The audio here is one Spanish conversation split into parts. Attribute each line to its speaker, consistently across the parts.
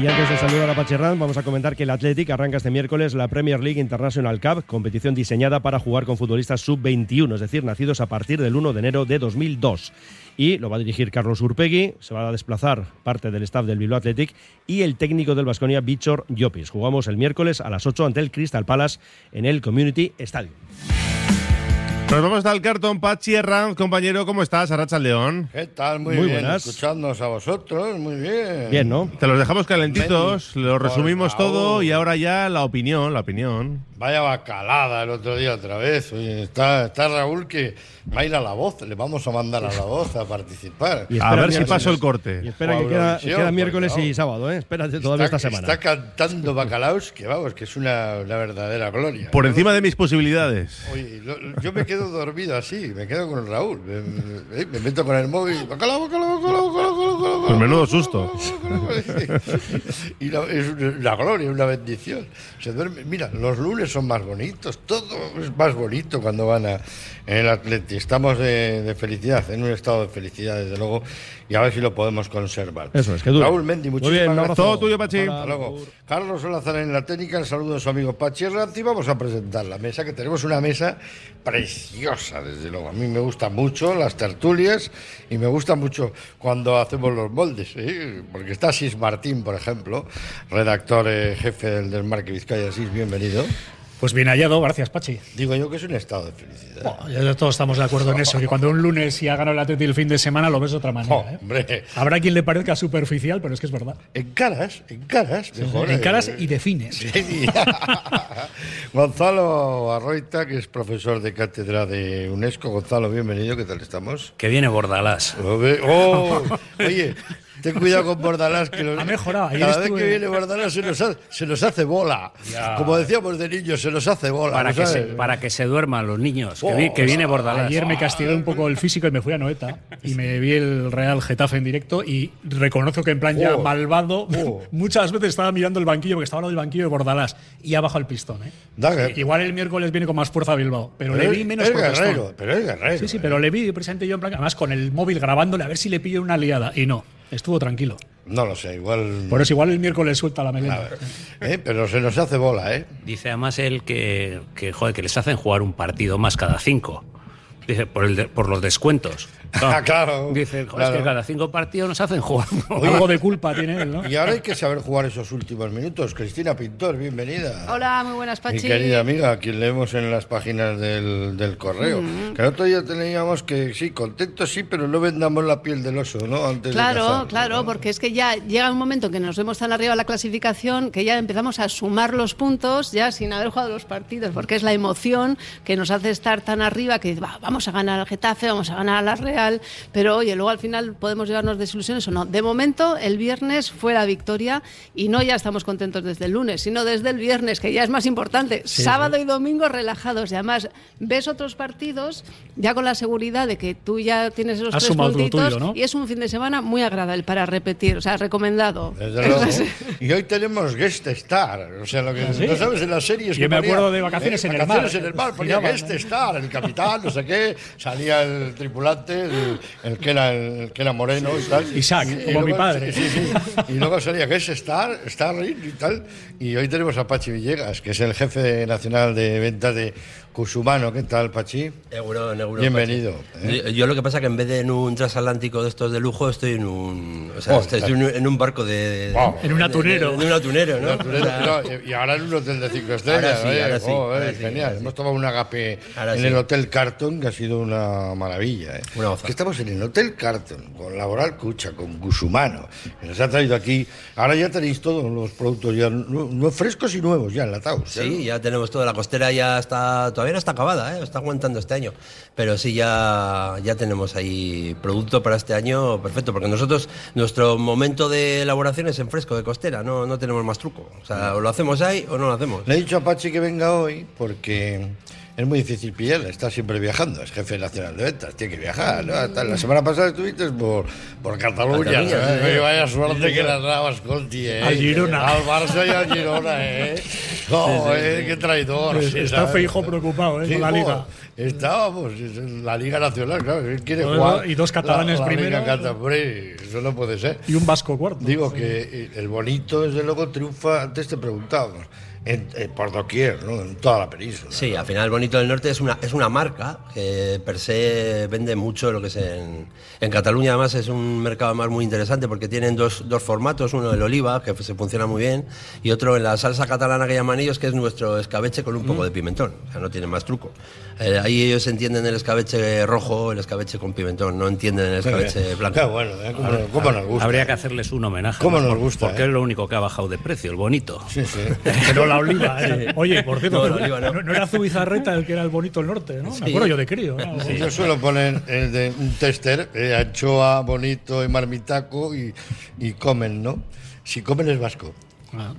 Speaker 1: Y antes de saludar a Pacherran, vamos a comentar que el Athletic arranca este miércoles la Premier League International Cup, competición diseñada para jugar con futbolistas sub-21, es decir, nacidos a partir del 1 de enero de 2002. Y lo va a dirigir Carlos Urpegui, se va a desplazar parte del staff del Bilbao Athletic y el técnico del Vasconia, Bichor Llopis. Jugamos el miércoles a las 8 ante el Crystal Palace en el Community Stadium.
Speaker 2: Nos vamos al cartón, Pachi Herranz, compañero, ¿cómo estás? Arracha León.
Speaker 3: ¿Qué tal? Muy,
Speaker 1: Muy
Speaker 3: bien.
Speaker 1: buenas.
Speaker 3: Escuchándonos a vosotros, muy bien.
Speaker 1: Bien, ¿no?
Speaker 2: Te los dejamos calentitos, lo resumimos
Speaker 3: por
Speaker 2: todo
Speaker 3: favor.
Speaker 2: y ahora ya la opinión, la opinión.
Speaker 3: Vaya bacalada el otro día otra vez. Oye, está, está Raúl que va a ir a la voz. Le vamos a mandar a la voz a participar.
Speaker 1: Y
Speaker 2: A ver
Speaker 1: el
Speaker 2: si paso el corte.
Speaker 1: Y espera que queda, queda miércoles y sábado, ¿eh? Espérate todavía
Speaker 3: está,
Speaker 1: esta semana.
Speaker 3: está cantando bacalaos que vamos, que es una, una verdadera gloria.
Speaker 2: Por encima de mis posibilidades.
Speaker 3: Oye, lo- yo me quedo dormido así, me quedo con Raúl. Me, me- me meto con el móvil. Bacalao, bacalao, bacalao, bacalao.
Speaker 2: Pues menudo susto.
Speaker 3: y la- es una gloria, una bendición. Se duerme. Mira, los lunes son más bonitos, todo es más bonito cuando van a, en el Atleti. Estamos de, de felicidad, en un estado de felicidad, desde luego, y a ver si lo podemos conservar.
Speaker 1: Eso es, que dure.
Speaker 3: Raúl Mendy,
Speaker 1: Muy
Speaker 3: muchísimas
Speaker 1: bien,
Speaker 3: gracias.
Speaker 2: Todo tuyo, Pachi.
Speaker 3: Hasta luego. Carlos Solazar en la técnica, el saludo de su amigo Pachi vamos a presentar la mesa, que tenemos una mesa preciosa, desde luego. A mí me gustan mucho las tertulias y me gusta mucho cuando hacemos los moldes, ¿eh? porque está Sis Martín, por ejemplo, redactor eh, jefe del Desmarque Vizcaya. Sis, bienvenido.
Speaker 4: Pues bien hallado, gracias, Pachi.
Speaker 3: Digo yo que es un estado de felicidad.
Speaker 4: Bueno, ya todos estamos de acuerdo en eso, que cuando un lunes ya ganó el Atleti el fin de semana lo ves de otra manera.
Speaker 3: Oh,
Speaker 4: ¿eh? Habrá quien le parezca superficial, pero es que es verdad.
Speaker 3: en caras, en caras, mejor,
Speaker 4: en
Speaker 3: eh,
Speaker 4: caras y de fines.
Speaker 3: Sí. Gonzalo Arroita, que es profesor de cátedra de UNESCO. Gonzalo, bienvenido, ¿qué tal estamos?
Speaker 5: Que viene Bordalás.
Speaker 3: Oh, oye, ten cuidado con Bordalás, que los-
Speaker 4: Ha mejorado, ayer
Speaker 3: cada vez
Speaker 4: estuve-
Speaker 3: que viene Bordalás se nos, ha- se nos hace bola. Como decíamos de niños, se nos hace bola.
Speaker 5: Para
Speaker 3: ¿no
Speaker 5: que, se, para que se duerman los niños. Que,
Speaker 3: Oh,
Speaker 5: vi- que viene Bordalás.
Speaker 4: Ayer me castigué un poco el físico y me fui a Noeta y me vi el Real Getafe en directo y reconozco que en plan ya
Speaker 3: Oh.
Speaker 4: malvado
Speaker 3: Oh.
Speaker 4: muchas veces estaba mirando el banquillo porque estaba al lado del banquillo de Bordalás y ha bajado el pistón. ¿eh?
Speaker 3: Da que-
Speaker 4: Igual el miércoles viene con más fuerza a Bilbao, pero,
Speaker 3: Pero
Speaker 4: le vi menos
Speaker 3: guerrero, pero es guerrero.
Speaker 4: Sí, sí,
Speaker 3: eh.
Speaker 4: pero le vi precisamente yo en plan, además con el móvil grabándole a ver si le pillo una liada y no, estuvo tranquilo.
Speaker 3: No lo sé, igual.
Speaker 4: Por eso igual el miércoles suelta la
Speaker 3: A
Speaker 4: melena.
Speaker 3: eh, pero se nos hace bola, ¿eh?
Speaker 5: Dice además él que, que, joder, que les hacen jugar un partido más cada cinco. Dice, por, el de- por los descuentos.
Speaker 3: Ah, claro,
Speaker 5: Dice, joder,
Speaker 3: claro.
Speaker 5: es que cada cinco partidos nos hacen jugar.
Speaker 4: Algo de culpa tiene él, ¿no?
Speaker 3: Y ahora hay que saber jugar esos últimos minutos. Cristina Pintor, bienvenida.
Speaker 6: Hola, muy buenas,
Speaker 3: Mi
Speaker 6: Pachi.
Speaker 3: querida amiga, a quien leemos en las páginas del, del correo. Que el otro día teníamos que, sí, contentos sí, pero no vendamos la piel del oso, ¿no? Antes de
Speaker 6: Claro,
Speaker 3: casarnos,
Speaker 6: claro,
Speaker 3: ¿no?
Speaker 6: porque es que ya llega un momento que nos vemos tan arriba de la clasificación que ya empezamos a sumar los puntos ya sin haber jugado los partidos, porque es la emoción que nos hace estar tan arriba que va, vamos a ganar al Getafe, vamos a ganar a la Real, pero oye, luego al final podemos llevarnos desilusiones o no. De momento, el viernes fue la victoria y no ya estamos contentos desde el lunes, sino desde el viernes, que ya es más importante. Sábado y domingo relajados y además ves otros partidos ya con la seguridad de que tú ya tienes esos
Speaker 4: Has
Speaker 6: tres puntitos
Speaker 4: tuyo, ¿no?
Speaker 6: y es un fin de semana muy agradable para repetir, o sea, recomendado.
Speaker 3: Desde luego. Y hoy tenemos guest star. O sea, lo que no sabes en las series.
Speaker 4: Yo
Speaker 3: que
Speaker 4: me
Speaker 3: ponía,
Speaker 4: acuerdo de Vacaciones en el Mar.
Speaker 3: En el mar. Ponía
Speaker 4: Giraban,
Speaker 3: guest star, el capitán, no sé qué. Salía el tripulante, el, el que, era, el que era moreno y tal.
Speaker 4: Isaac, como mi padre.
Speaker 3: Sí, sí. Y luego salía guest star, Starring y tal. Y hoy tenemos a Pachi Villegas, que es el jefe nacional de ventas de Cusumano. ¿Qué tal, Pachi?
Speaker 7: Euro, en euro.
Speaker 3: Bienvenido. ¿eh?
Speaker 7: Yo, yo lo que pasa que en vez de en un transatlántico de estos de lujo, estoy en un. O sea,
Speaker 3: Oh,
Speaker 7: estoy
Speaker 3: claro.
Speaker 7: en un, en un barco de. de-
Speaker 3: Wow.
Speaker 4: En un atunero.
Speaker 7: En un atunero, ¿no?
Speaker 3: No, no, y ahora en un hotel de cinco estrellas.
Speaker 7: Ahora sí,
Speaker 3: oye,
Speaker 7: ahora sí,
Speaker 3: oh,
Speaker 7: ahora
Speaker 3: eh,
Speaker 7: sí,
Speaker 3: genial.
Speaker 7: ahora sí.
Speaker 3: Hemos tomado un agape
Speaker 7: Ahora
Speaker 3: en
Speaker 7: sí.
Speaker 3: el Hotel Carton, que ha sido una maravilla. ¿eh?
Speaker 7: Una gozada.
Speaker 3: que estamos en el Hotel Carton, con Laboral Cucha, con Gusumano, que nos ha traído aquí. Ahora ya tenéis todos los productos ya nu- frescos y nuevos, ya enlatados. ¿eh?
Speaker 7: Sí, ya tenemos toda la costera, ya está. Todavía no está acabada, ¿eh? está aguantando este año. Pero sí, ya, ya tenemos ahí producto para este año perfecto, porque nosotros, nuestro momento de elaboración es en fresco de costera, no, no tenemos más truco. O sea, o lo hacemos ahí o no lo hacemos.
Speaker 3: Le he dicho a Pachi que venga hoy porque es muy difícil pillarle, está siempre viajando, es jefe nacional de ventas, tiene que viajar. ¿no? Hasta la semana pasada estuviste por, por Cataluña.
Speaker 7: Cataluña,
Speaker 3: ¿no? Oye, vaya suerte que las dabas Conti, ¿eh?
Speaker 4: Al Girona.
Speaker 3: Al Barça y al Girona, ¿eh? No, eh, qué traidor. sí,
Speaker 4: Está. Feijo preocupado, ¿eh? Con la liga.
Speaker 3: Estábamos, la Liga Nacional, claro. Él quiere jugar.
Speaker 4: y dos catalanes
Speaker 3: la, la
Speaker 4: primero.
Speaker 3: Liga Cata- hombre, eso no puede ser.
Speaker 4: Y un vasco cuarto.
Speaker 3: Digo que el bonito, desde luego, triunfa. Antes te preguntábamos, en, en- por doquier, ¿no? En toda la península.
Speaker 7: Sí,
Speaker 3: ¿no?
Speaker 7: al final Bonito del Norte es una, es una marca que per se vende mucho lo que es en, en Cataluña. Además es un mercado más muy interesante porque tienen dos, dos formatos, uno el oliva, que se funciona muy bien, y otro en la salsa catalana que llaman ellos, que es nuestro escabeche con un poco de pimentón. O sea, no tiene más truco. Eh, ahí ellos entienden el escabeche rojo, el escabeche con pimentón, no entienden el escabeche blanco.
Speaker 3: Qué bueno, ¿eh? ¿Cómo, nos- cómo nos gusta?
Speaker 5: Habría que hacerles un homenaje.
Speaker 3: ¿Cómo
Speaker 5: ¿no?
Speaker 3: nos gusta,
Speaker 5: Porque
Speaker 3: eh?
Speaker 5: es lo único que ha bajado de precio, el bonito.
Speaker 3: Sí, sí.
Speaker 4: Pero la oliva. ¿eh? Oye, por cierto,
Speaker 7: No, oliva no.
Speaker 4: no, no era Zubizarreta el que era el bonito del norte, ¿no? Me acuerdo yo de crío. ¿no?
Speaker 3: Sí, yo suelo poner el de un tester, eh, anchoa, bonito y marmitaco y, y comen, ¿no? Si comen es vasco.
Speaker 4: Ah.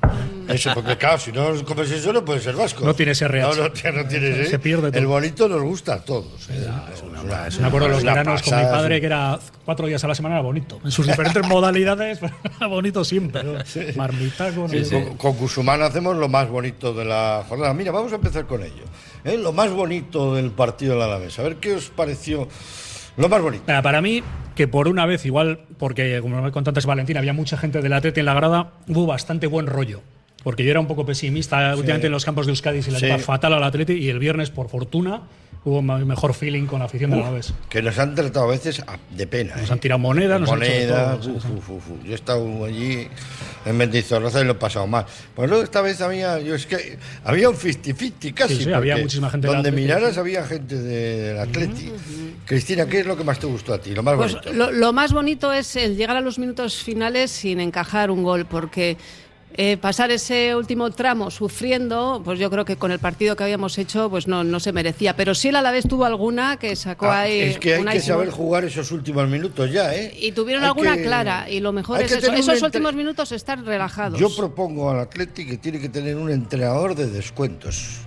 Speaker 3: Eso, porque claro, si no comes eso no puede ser vasco.
Speaker 4: No tiene ese.
Speaker 3: No, no, no tiene ese.
Speaker 4: Se pierde todo.
Speaker 3: El bonito nos gusta a todos. ¿eh? Es una- es
Speaker 4: Me acuerdo de los veranos con mi padre,
Speaker 3: sí.
Speaker 4: que era cuatro días a la semana, era bonito. En sus diferentes modalidades, era bonito siempre. sé.
Speaker 3: Con, con Cusumán hacemos lo más bonito de la jornada. Mira, vamos a empezar con ello. ¿eh? Lo más bonito del partido de la Alavés. A ver qué os pareció lo más bonito.
Speaker 4: Para mí, que por una vez, igual, porque como me contó antes Valentín, había mucha gente del Atleti en la grada, hubo bastante buen rollo. Porque yo era un poco pesimista últimamente en los campos de Euskadi, se le
Speaker 3: Sí.
Speaker 4: fatal al Atleti, y el viernes, por fortuna, hubo mejor feeling con la afición de la vez.
Speaker 3: Que nos han tratado a veces de pena.
Speaker 4: Nos
Speaker 3: ¿eh?
Speaker 4: han tirado monedas, nos han hecho de
Speaker 3: monedas.
Speaker 4: todo, sí,
Speaker 3: uf,
Speaker 4: sí.
Speaker 3: uf, uf, uf. Yo he estado allí en Mendizorroza y lo he pasado mal. Pues luego esta vez había, yo es que había un 50-50 casi.
Speaker 4: Sí, sí, había muchísima gente
Speaker 3: Donde miraras había gente de- del Atleti. Cristina, ¿qué es lo que más te gustó a ti? Lo más
Speaker 6: Pues
Speaker 3: bonito.
Speaker 6: lo, lo más bonito es el llegar a los minutos finales sin encajar un gol, porque eh, pasar ese último tramo sufriendo, pues yo creo que con el partido que habíamos hecho, pues no, no se merecía. Pero sí el Alavés tuvo alguna que sacó
Speaker 3: Ah,
Speaker 6: ahí.
Speaker 3: es que hay
Speaker 6: una
Speaker 3: que saber jugar esos últimos minutos ya, ¿eh?
Speaker 6: Y tuvieron
Speaker 3: Hay
Speaker 6: alguna
Speaker 3: que-
Speaker 6: clara, y lo mejor
Speaker 3: hay
Speaker 6: es eso, esos
Speaker 3: entre-
Speaker 6: últimos minutos estar relajados.
Speaker 3: Yo propongo al Atleti que tiene que tener un entrenador de descuentos.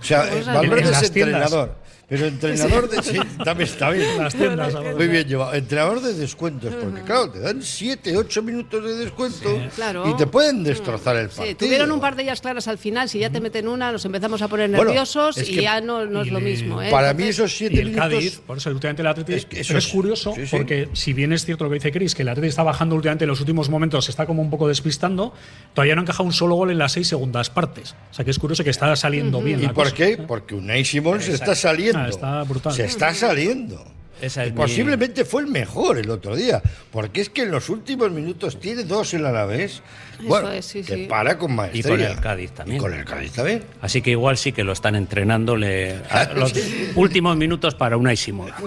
Speaker 3: O sea,
Speaker 6: Pues
Speaker 3: eh, Valverde es
Speaker 4: tiendas.
Speaker 3: Pero entrenador de. Sí, también está bien.
Speaker 4: Las tiendas.
Speaker 3: Muy bien llevado. Entrenador de descuentos, porque claro, te dan 7, 8 minutos de descuento
Speaker 6: Claro.
Speaker 3: y te pueden destrozar el
Speaker 6: Sí,
Speaker 3: partido.
Speaker 6: tuvieron un par de ellas claras al final. Si ya te meten una, nos empezamos a poner
Speaker 3: Bueno,
Speaker 6: nerviosos
Speaker 3: es
Speaker 6: y
Speaker 3: que-
Speaker 6: ya no, no es
Speaker 4: y
Speaker 6: lo mismo. ¿eh?
Speaker 3: Para mí esos 7
Speaker 4: Y el
Speaker 3: minutos.
Speaker 4: Cádiz, por eso últimamente el Atleti
Speaker 3: Es que eso
Speaker 4: es curioso
Speaker 3: sí, sí.
Speaker 4: porque si bien es cierto lo que dice Chris, que el Atleti está bajando últimamente en los últimos momentos, se está como un poco despistando, todavía no ha encajado un solo gol en las seis segundas partes. O sea que es curioso que está saliendo bien.
Speaker 3: ¿Y por
Speaker 4: cosa.
Speaker 3: qué? Porque Unai Simón se está saliendo.
Speaker 4: Ah, está brutal.
Speaker 3: Se está saliendo.
Speaker 5: Esa es
Speaker 3: Y
Speaker 5: mi-
Speaker 3: posiblemente fue el mejor el otro día. Porque es que en los últimos minutos tiene dos en la vez.
Speaker 6: Eso
Speaker 3: Bueno,
Speaker 6: es, sí,
Speaker 3: que
Speaker 6: sí.
Speaker 3: para con maestría.
Speaker 5: Y con el Cádiz también.
Speaker 3: Y con el Cádiz también.
Speaker 5: Así que igual sí que lo están entrenándole a los últimos minutos para una Simón.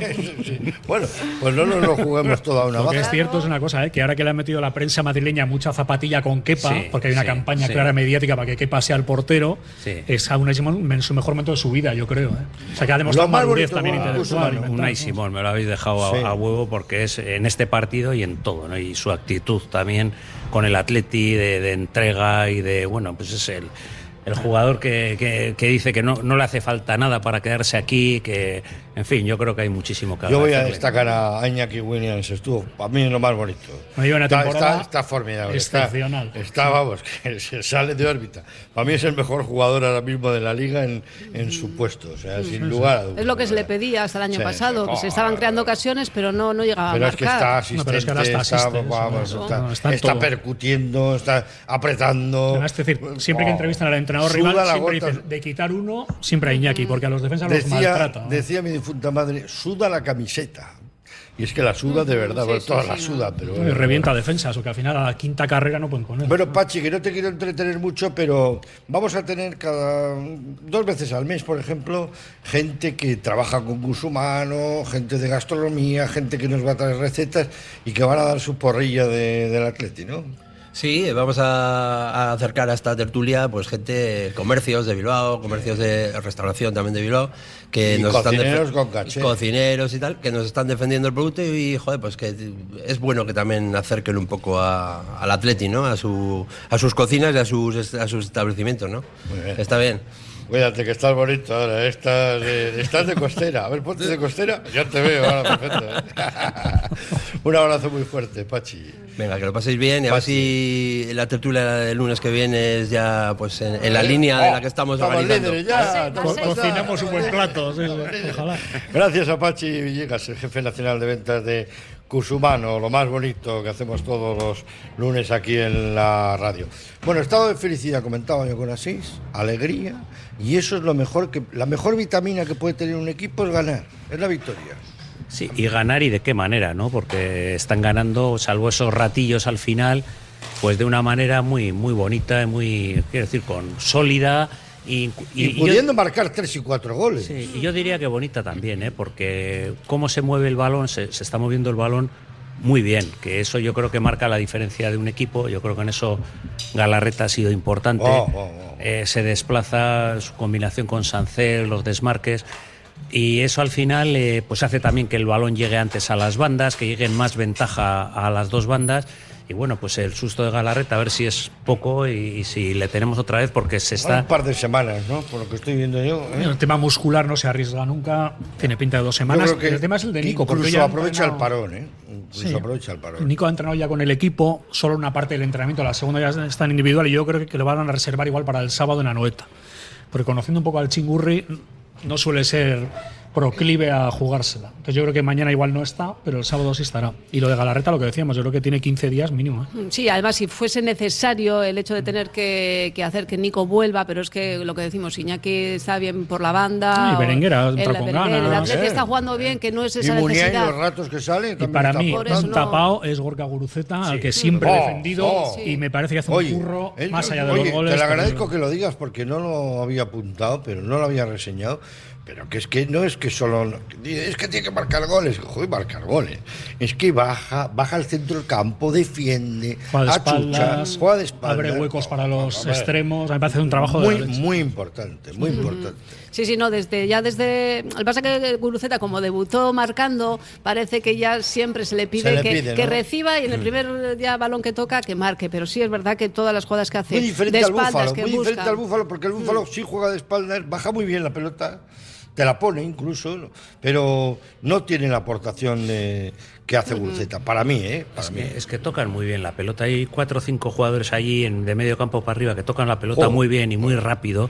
Speaker 3: Bueno, pues no nos lo juguemos toda una
Speaker 4: Lo que
Speaker 3: baza.
Speaker 4: es cierto es una cosa, ¿eh? que ahora que le han metido la prensa madrileña mucha zapatilla con Kepa,
Speaker 5: Sí,
Speaker 4: porque hay una
Speaker 5: sí,
Speaker 4: campaña
Speaker 5: sí.
Speaker 4: clara mediática para que Kepa sea el portero,
Speaker 5: Sí.
Speaker 4: es a una Simón en su mejor momento de su vida, yo creo. ¿eh? O sea que ha demostrado madurez también intelectual. y
Speaker 5: Unai me lo habéis dejado a huevo porque es en este partido y en todo, ¿no? Y su actitud también con el Atleti de, de entrega y de, bueno, pues es el, el jugador que, que- que dice que no, no le hace falta nada para quedarse aquí, que, en fin, yo creo que hay muchísimo que
Speaker 3: Yo voy a destacar a Iñaki Williams, estuvo para mí lo más bonito.
Speaker 4: Una
Speaker 3: está,
Speaker 4: temporada
Speaker 3: está, está formidable. Está,
Speaker 4: excepcional.
Speaker 3: está, vamos, que se sale de órbita. Para mí es el mejor jugador ahora mismo de la liga en, en su puesto, o sea, sin lugar a dudas.
Speaker 6: Es lo que se le pedía hasta el año
Speaker 3: Sí,
Speaker 6: pasado, que se estaban creando ocasiones, pero no, no llegaba
Speaker 3: Pero
Speaker 6: a
Speaker 3: es que
Speaker 6: marcar.
Speaker 3: está
Speaker 4: No,
Speaker 3: asistente,
Speaker 4: pero es que ahora está
Speaker 3: está,
Speaker 4: asiste,
Speaker 3: vamos, está,
Speaker 4: no, está
Speaker 3: está percutiendo, está apretando.
Speaker 4: Además, es decir, siempre que
Speaker 3: Oh,
Speaker 4: entrevistan al entrenador rival, siempre dicen de quitar uno, siempre a Iñaki, porque a los defensas los
Speaker 3: Decía,
Speaker 4: maltrata. ¿no?
Speaker 3: decía mi difunta madre, suda la camiseta. Y es que la suda de verdad,
Speaker 6: sí,
Speaker 3: bueno,
Speaker 6: sí,
Speaker 3: toda
Speaker 6: sí,
Speaker 3: la
Speaker 6: no.
Speaker 3: suda, pero.
Speaker 4: Y revienta defensas, o que al final a la quinta carrera no pueden con él.
Speaker 3: Bueno, Pachi, que no te quiero entretener mucho, pero vamos a tener cada dos veces al mes, por ejemplo, gente que trabaja con gusumano, gente de gastronomía, gente que nos va a traer recetas y que van a dar su porrilla de- del atleti, ¿no?
Speaker 7: Sí, vamos a, a acercar a esta tertulia pues gente, comercios de Bilbao, comercios de restauración también de Bilbao, que
Speaker 3: Y
Speaker 7: nos están
Speaker 3: cocineros
Speaker 7: defe-
Speaker 3: con caché.
Speaker 7: cocineros y tal, que nos están defendiendo el producto y joder, pues que es bueno que también acerquen un poco a- al Atleti, ¿no? A, su, a sus cocinas y a sus, est- a sus establecimientos, ¿no?
Speaker 3: Muy bien.
Speaker 7: Está bien.
Speaker 3: Cuídate que estás bonito ahora. Estás de, estás de costera. A ver, ponte de costera. Ya te veo ahora, perfecto. ¿eh? Un abrazo muy fuerte, Pachi.
Speaker 7: Venga, que lo paséis bien y a ver si la tertulia del lunes que viene es ya pues en, en la
Speaker 3: ¿Eh?
Speaker 7: línea de
Speaker 3: Oh,
Speaker 7: la que estamos
Speaker 3: estamos
Speaker 7: organizando.
Speaker 3: líderes ya.
Speaker 6: Co-.
Speaker 4: Cocinamos un buen plato. sí, sí, Ojalá.
Speaker 3: Gracias a Pachi Villegas, el jefe nacional de ventas de Cusumano, lo más bonito que hacemos todos los lunes aquí en la radio. Bueno, estado de felicidad, comentaba yo con Asís, alegría, y eso es lo mejor que la mejor vitamina que puede tener un equipo es ganar, es la victoria.
Speaker 5: Sí, y ganar y de qué manera, ¿no? Porque están ganando, salvo esos ratillos al final, pues de una manera muy, muy bonita, muy, quiero decir, con sólida y,
Speaker 3: Y,
Speaker 5: y- y yo-
Speaker 3: pudiendo marcar tres y cuatro goles.
Speaker 5: Sí, y yo diría que bonita también, ¿eh? porque cómo se mueve el balón, se, se está moviendo el balón muy bien, que eso yo creo que marca la diferencia de un equipo, yo creo que en eso Galarreta ha sido importante,
Speaker 3: Oh, oh, oh.
Speaker 5: Eh, se desplaza, su combinación con Sancel, los desmarques, y eso al final eh, pues hace también que el balón llegue antes a las bandas, que llegue en más ventaja a las dos bandas. Y bueno, pues el susto de Galarreta, a ver si es poco y, y si le tenemos otra vez, porque se está.
Speaker 3: Un par de semanas, ¿no? Por lo que estoy viendo yo. ¿eh?
Speaker 4: El tema muscular no se arriesga nunca. Tiene pinta de dos semanas.
Speaker 3: que
Speaker 4: el tema es el de Nico.
Speaker 3: Incluso aprovecha el parón, ¿eh? Incluso
Speaker 4: Sí.
Speaker 3: aprovecha el parón.
Speaker 4: Nico ha entrenado ya con el equipo, solo una parte del entrenamiento, la segunda ya está en individual y yo creo que lo van a reservar igual para el sábado en Anoeta. Porque conociendo un poco al Chingurri, no suele ser proclive a jugársela. Entonces yo creo que mañana igual no está, pero el sábado sí estará. Y lo de Galarreta, lo que decíamos, yo creo que tiene 15 días mínimo. ¿eh?
Speaker 6: Sí, además, si fuese necesario el hecho de tener que, que hacer que Nico vuelva, pero es que lo que decimos, Iñaki está bien por la banda.
Speaker 4: Y
Speaker 6: o-
Speaker 4: Berenguer ha
Speaker 6: el,
Speaker 4: entrado con
Speaker 6: Berenguer, el
Speaker 4: ganas.
Speaker 6: Atleti está jugando bien, que no es
Speaker 3: Y
Speaker 6: esa
Speaker 3: Muniain,
Speaker 6: necesidad.
Speaker 3: los ratos que salen.
Speaker 4: Y para mí, un
Speaker 6: no-
Speaker 4: tapao es Gorka Guruceta, al que siempre
Speaker 3: Oh,
Speaker 4: he defendido
Speaker 3: oh.
Speaker 4: y me parece que hace
Speaker 3: Oye,
Speaker 4: un curro
Speaker 3: él-
Speaker 4: más allá de
Speaker 3: oye,
Speaker 4: los goles.
Speaker 3: Te lo agradezco que lo digas porque no lo había apuntado, pero no lo había reseñado. Pero que es que no es que solo. Es que tiene que marcar goles. Joder, marcar goles. Es que baja, baja al centro del campo, defiende,
Speaker 4: Juega de
Speaker 3: achucha,
Speaker 4: espaldas,
Speaker 3: juega de espaldas.
Speaker 4: abre huecos para los extremos. Me parece un trabajo de
Speaker 3: Muy,
Speaker 4: leche.
Speaker 3: muy importante, muy importante.
Speaker 6: Sí, sí, no, desde ya desde. El pasa que Guruceta, como debutó marcando, parece que ya siempre se le pide,
Speaker 3: Se le
Speaker 6: que,
Speaker 3: pide,
Speaker 6: que
Speaker 3: ¿no? Mm.
Speaker 6: reciba y en el primer ya balón que toca, que marque. Pero sí es verdad que todas las jugadas que hace
Speaker 3: Muy diferente
Speaker 6: de
Speaker 3: al
Speaker 6: espaldas,
Speaker 3: búfalo,
Speaker 6: que
Speaker 3: muy
Speaker 6: busca.
Speaker 3: diferente al búfalo, porque el búfalo sí juega de espaldas, baja muy bien la pelota, te la pone incluso, pero no tiene la aportación de- que hace Gulceta, para mí, ¿eh? Para
Speaker 5: Es
Speaker 3: mí.
Speaker 5: que, es que tocan muy bien la pelota. Hay cuatro o cinco jugadores allí en, de medio campo para arriba que tocan la pelota
Speaker 3: Joder.
Speaker 5: muy bien y muy rápido.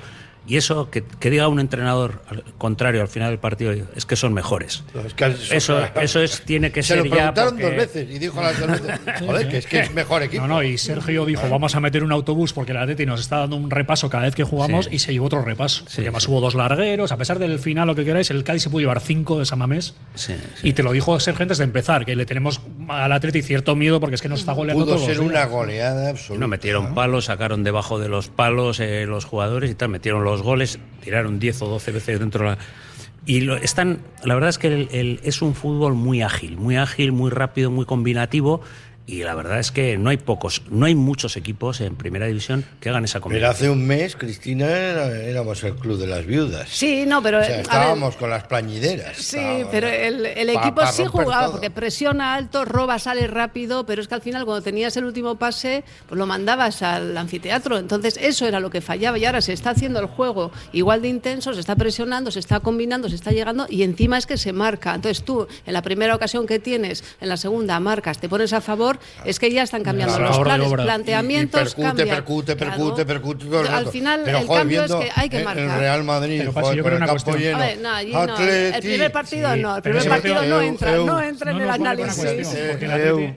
Speaker 5: Y eso, que, que diga un entrenador al contrario al final del partido, es que son mejores.
Speaker 3: Es que
Speaker 5: Eso, eso es, tiene que
Speaker 3: Se
Speaker 5: ser
Speaker 3: lo
Speaker 5: ya.
Speaker 3: preguntaron
Speaker 5: porque-
Speaker 3: dos veces y dijo las dos veces, joder, que es que es mejor equipo.
Speaker 4: No, no, y Sergio dijo, vamos a meter un autobús porque el Atleti nos está dando un repaso cada vez que jugamos
Speaker 5: Sí.
Speaker 4: y se llevó otro repaso. porque además hubo dos largueros, a pesar del final, lo que queráis, el Cádiz se pudo llevar cinco de Samamés.
Speaker 5: Sí, sí.
Speaker 4: Y te lo dijo Sergio antes de empezar, que le tenemos al Atleti cierto miedo porque es que nos está goleando
Speaker 3: Pudo
Speaker 4: todos
Speaker 3: ser una goleada absoluta.
Speaker 5: No metieron palos, sacaron debajo de los palos eh, los jugadores y tal, metieron los goles, tiraron 10 o 12 veces dentro de la. Y lo, están, la verdad es que el- el- es un fútbol muy ágil, muy ágil, muy rápido, muy combinativo. Y la verdad es que no hay pocos, no hay muchos equipos en primera división que hagan esa
Speaker 3: Pero
Speaker 5: combinación.
Speaker 3: hace un mes, Cristina, era- éramos el club de las viudas.
Speaker 6: Sí, no, pero.
Speaker 3: O sea,
Speaker 6: a ver,
Speaker 3: estábamos con las plañideras.
Speaker 6: Sí, pero el, el
Speaker 3: pa-
Speaker 6: equipo
Speaker 3: pa
Speaker 6: sí jugaba
Speaker 3: todo.
Speaker 6: porque presiona alto, roba, sale rápido, pero es que al final cuando tenías el último pase, pues lo mandabas al anfiteatro. Entonces eso era lo que fallaba y ahora se está haciendo el juego igual de intenso, se está presionando, se está combinando, se está llegando y encima es que se marca. Entonces tú, en la primera ocasión que tienes, en la segunda marcas, te pones a favor, es que ya están cambiando
Speaker 4: Claro,
Speaker 6: los planes,
Speaker 4: obra.
Speaker 6: planteamientos.
Speaker 3: Y percute, percute, percute, percute todo el
Speaker 6: Al final
Speaker 3: Pero,
Speaker 6: el
Speaker 3: joder,
Speaker 6: cambio es que hay que
Speaker 3: el-
Speaker 6: marcar.
Speaker 3: El Real Madrid,
Speaker 4: Pero,
Speaker 3: joder, el
Speaker 4: una
Speaker 3: campo
Speaker 4: cuestión.
Speaker 3: lleno.
Speaker 6: A ver, no, allí no.
Speaker 3: Atleti,
Speaker 6: El primer partido
Speaker 4: Sí,
Speaker 6: no, el primer partido no entra,
Speaker 3: eu.
Speaker 6: no entra en el análisis.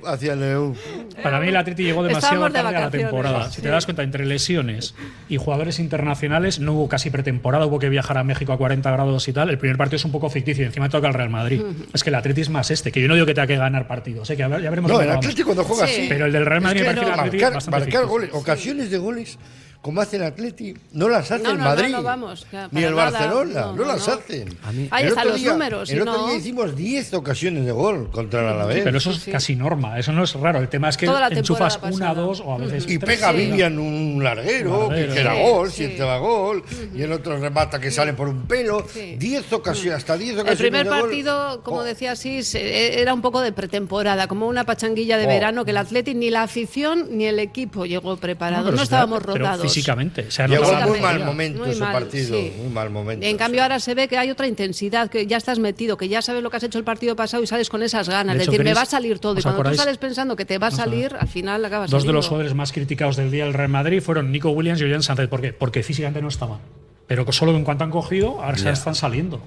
Speaker 3: hacia el EU.
Speaker 4: Para mí el Atleti llegó demasiado tarde a la temporada. Si te das cuenta, entre lesiones y jugadores internacionales no hubo casi pretemporada, hubo que viajar a México a 40 grados y tal. El primer partido es un poco ficticio y encima toca el Real Madrid. Es que el Atleti es más este, que yo no digo que tenga que ganar partidos, ¿eh? que ya veremos
Speaker 3: No,
Speaker 4: cómo
Speaker 3: el. Cuando juega
Speaker 6: Sí.
Speaker 3: así.
Speaker 4: Pero el del Real
Speaker 3: es
Speaker 4: Madrid
Speaker 3: que
Speaker 4: me parece
Speaker 3: no,
Speaker 4: el Atleti
Speaker 3: marcar, marcar goles, ocasiones de goles, como hace el Atleti, no las hace
Speaker 6: No,
Speaker 3: el
Speaker 6: no,
Speaker 3: Madrid.
Speaker 6: no, vamos, que
Speaker 3: ni el
Speaker 6: nada,
Speaker 3: Barcelona, no,
Speaker 6: no, no,
Speaker 3: las hacen.
Speaker 5: mí-
Speaker 6: Ahí
Speaker 3: El
Speaker 6: están los
Speaker 3: día-
Speaker 6: números,
Speaker 3: El otro
Speaker 6: no-
Speaker 3: día hicimos 10 ocasiones de gol contra el Alavés.
Speaker 4: Pero eso es casi norma, eso no es raro. El tema es que
Speaker 6: la
Speaker 4: enchufas una, dos o a veces
Speaker 3: Y
Speaker 4: tres.
Speaker 3: pega
Speaker 6: Sí.
Speaker 3: Vivian un larguero,
Speaker 4: Larguero.
Speaker 3: que, era
Speaker 6: Sí,
Speaker 3: gol,
Speaker 6: sí.
Speaker 3: siete va gol, y el otro remata que sale por un pelo.
Speaker 6: Sí.
Speaker 3: 10 ocasiones, hasta 10
Speaker 6: El
Speaker 3: ocasiones.
Speaker 6: primer
Speaker 3: de gol.
Speaker 6: partido, como
Speaker 3: Oh.
Speaker 6: decía Asís, eh, era un poco de pretemporada, como una pachanguilla de
Speaker 3: Oh.
Speaker 6: verano que el Atleti ni la afición ni el equipo llegó preparado. No, estábamos rotados.
Speaker 4: Físicamente. Se ha
Speaker 3: Llegó
Speaker 4: la
Speaker 3: muy mal momento
Speaker 6: Muy
Speaker 3: ese
Speaker 6: mal,
Speaker 3: partido,
Speaker 6: sí.
Speaker 3: muy mal momento.
Speaker 6: En cambio
Speaker 3: sí.
Speaker 6: ahora se ve que hay otra intensidad, que ya estás metido, que ya sabes lo que has hecho el partido pasado y sales con esas ganas.
Speaker 4: De hecho,
Speaker 6: decir, me va a salir todo. Y
Speaker 4: ¿os
Speaker 6: cuando tú sales pensando que te va a salir, al final acabas
Speaker 4: Dos de los jugadores más criticados del día del Real Madrid fueron Nico Williams y Ollán Sánchez. ¿Por qué? Porque físicamente no estaban. Pero que solo en cuanto han cogido, ahora se
Speaker 5: Ya.
Speaker 4: están saliendo.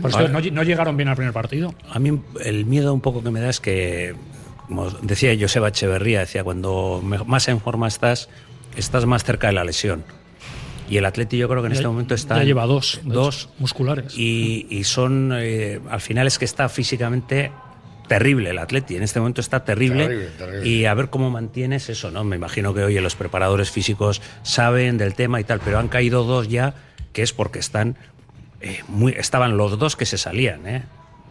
Speaker 4: Por eso no, no llegaron bien al primer partido.
Speaker 5: A mí el miedo un poco que me da es que, como decía Joseba Echeverría, decía, cuando más en forma estás, estás más cerca de la lesión. Y el Atleti yo creo que en
Speaker 4: Ya-
Speaker 5: este momento está...
Speaker 4: ya lleva dos,
Speaker 5: Dos.
Speaker 4: hecho, musculares.
Speaker 5: Y, y son, eh, al final es que está físicamente terrible el Atleti, en este momento está terrible,
Speaker 3: Terrible, terrible.
Speaker 5: y a ver cómo mantienes eso, ¿no? Me imagino que oye, los preparadores físicos saben del tema y tal, pero han caído dos ya, que es porque están eh, muy, estaban los dos que se salían, ¿eh?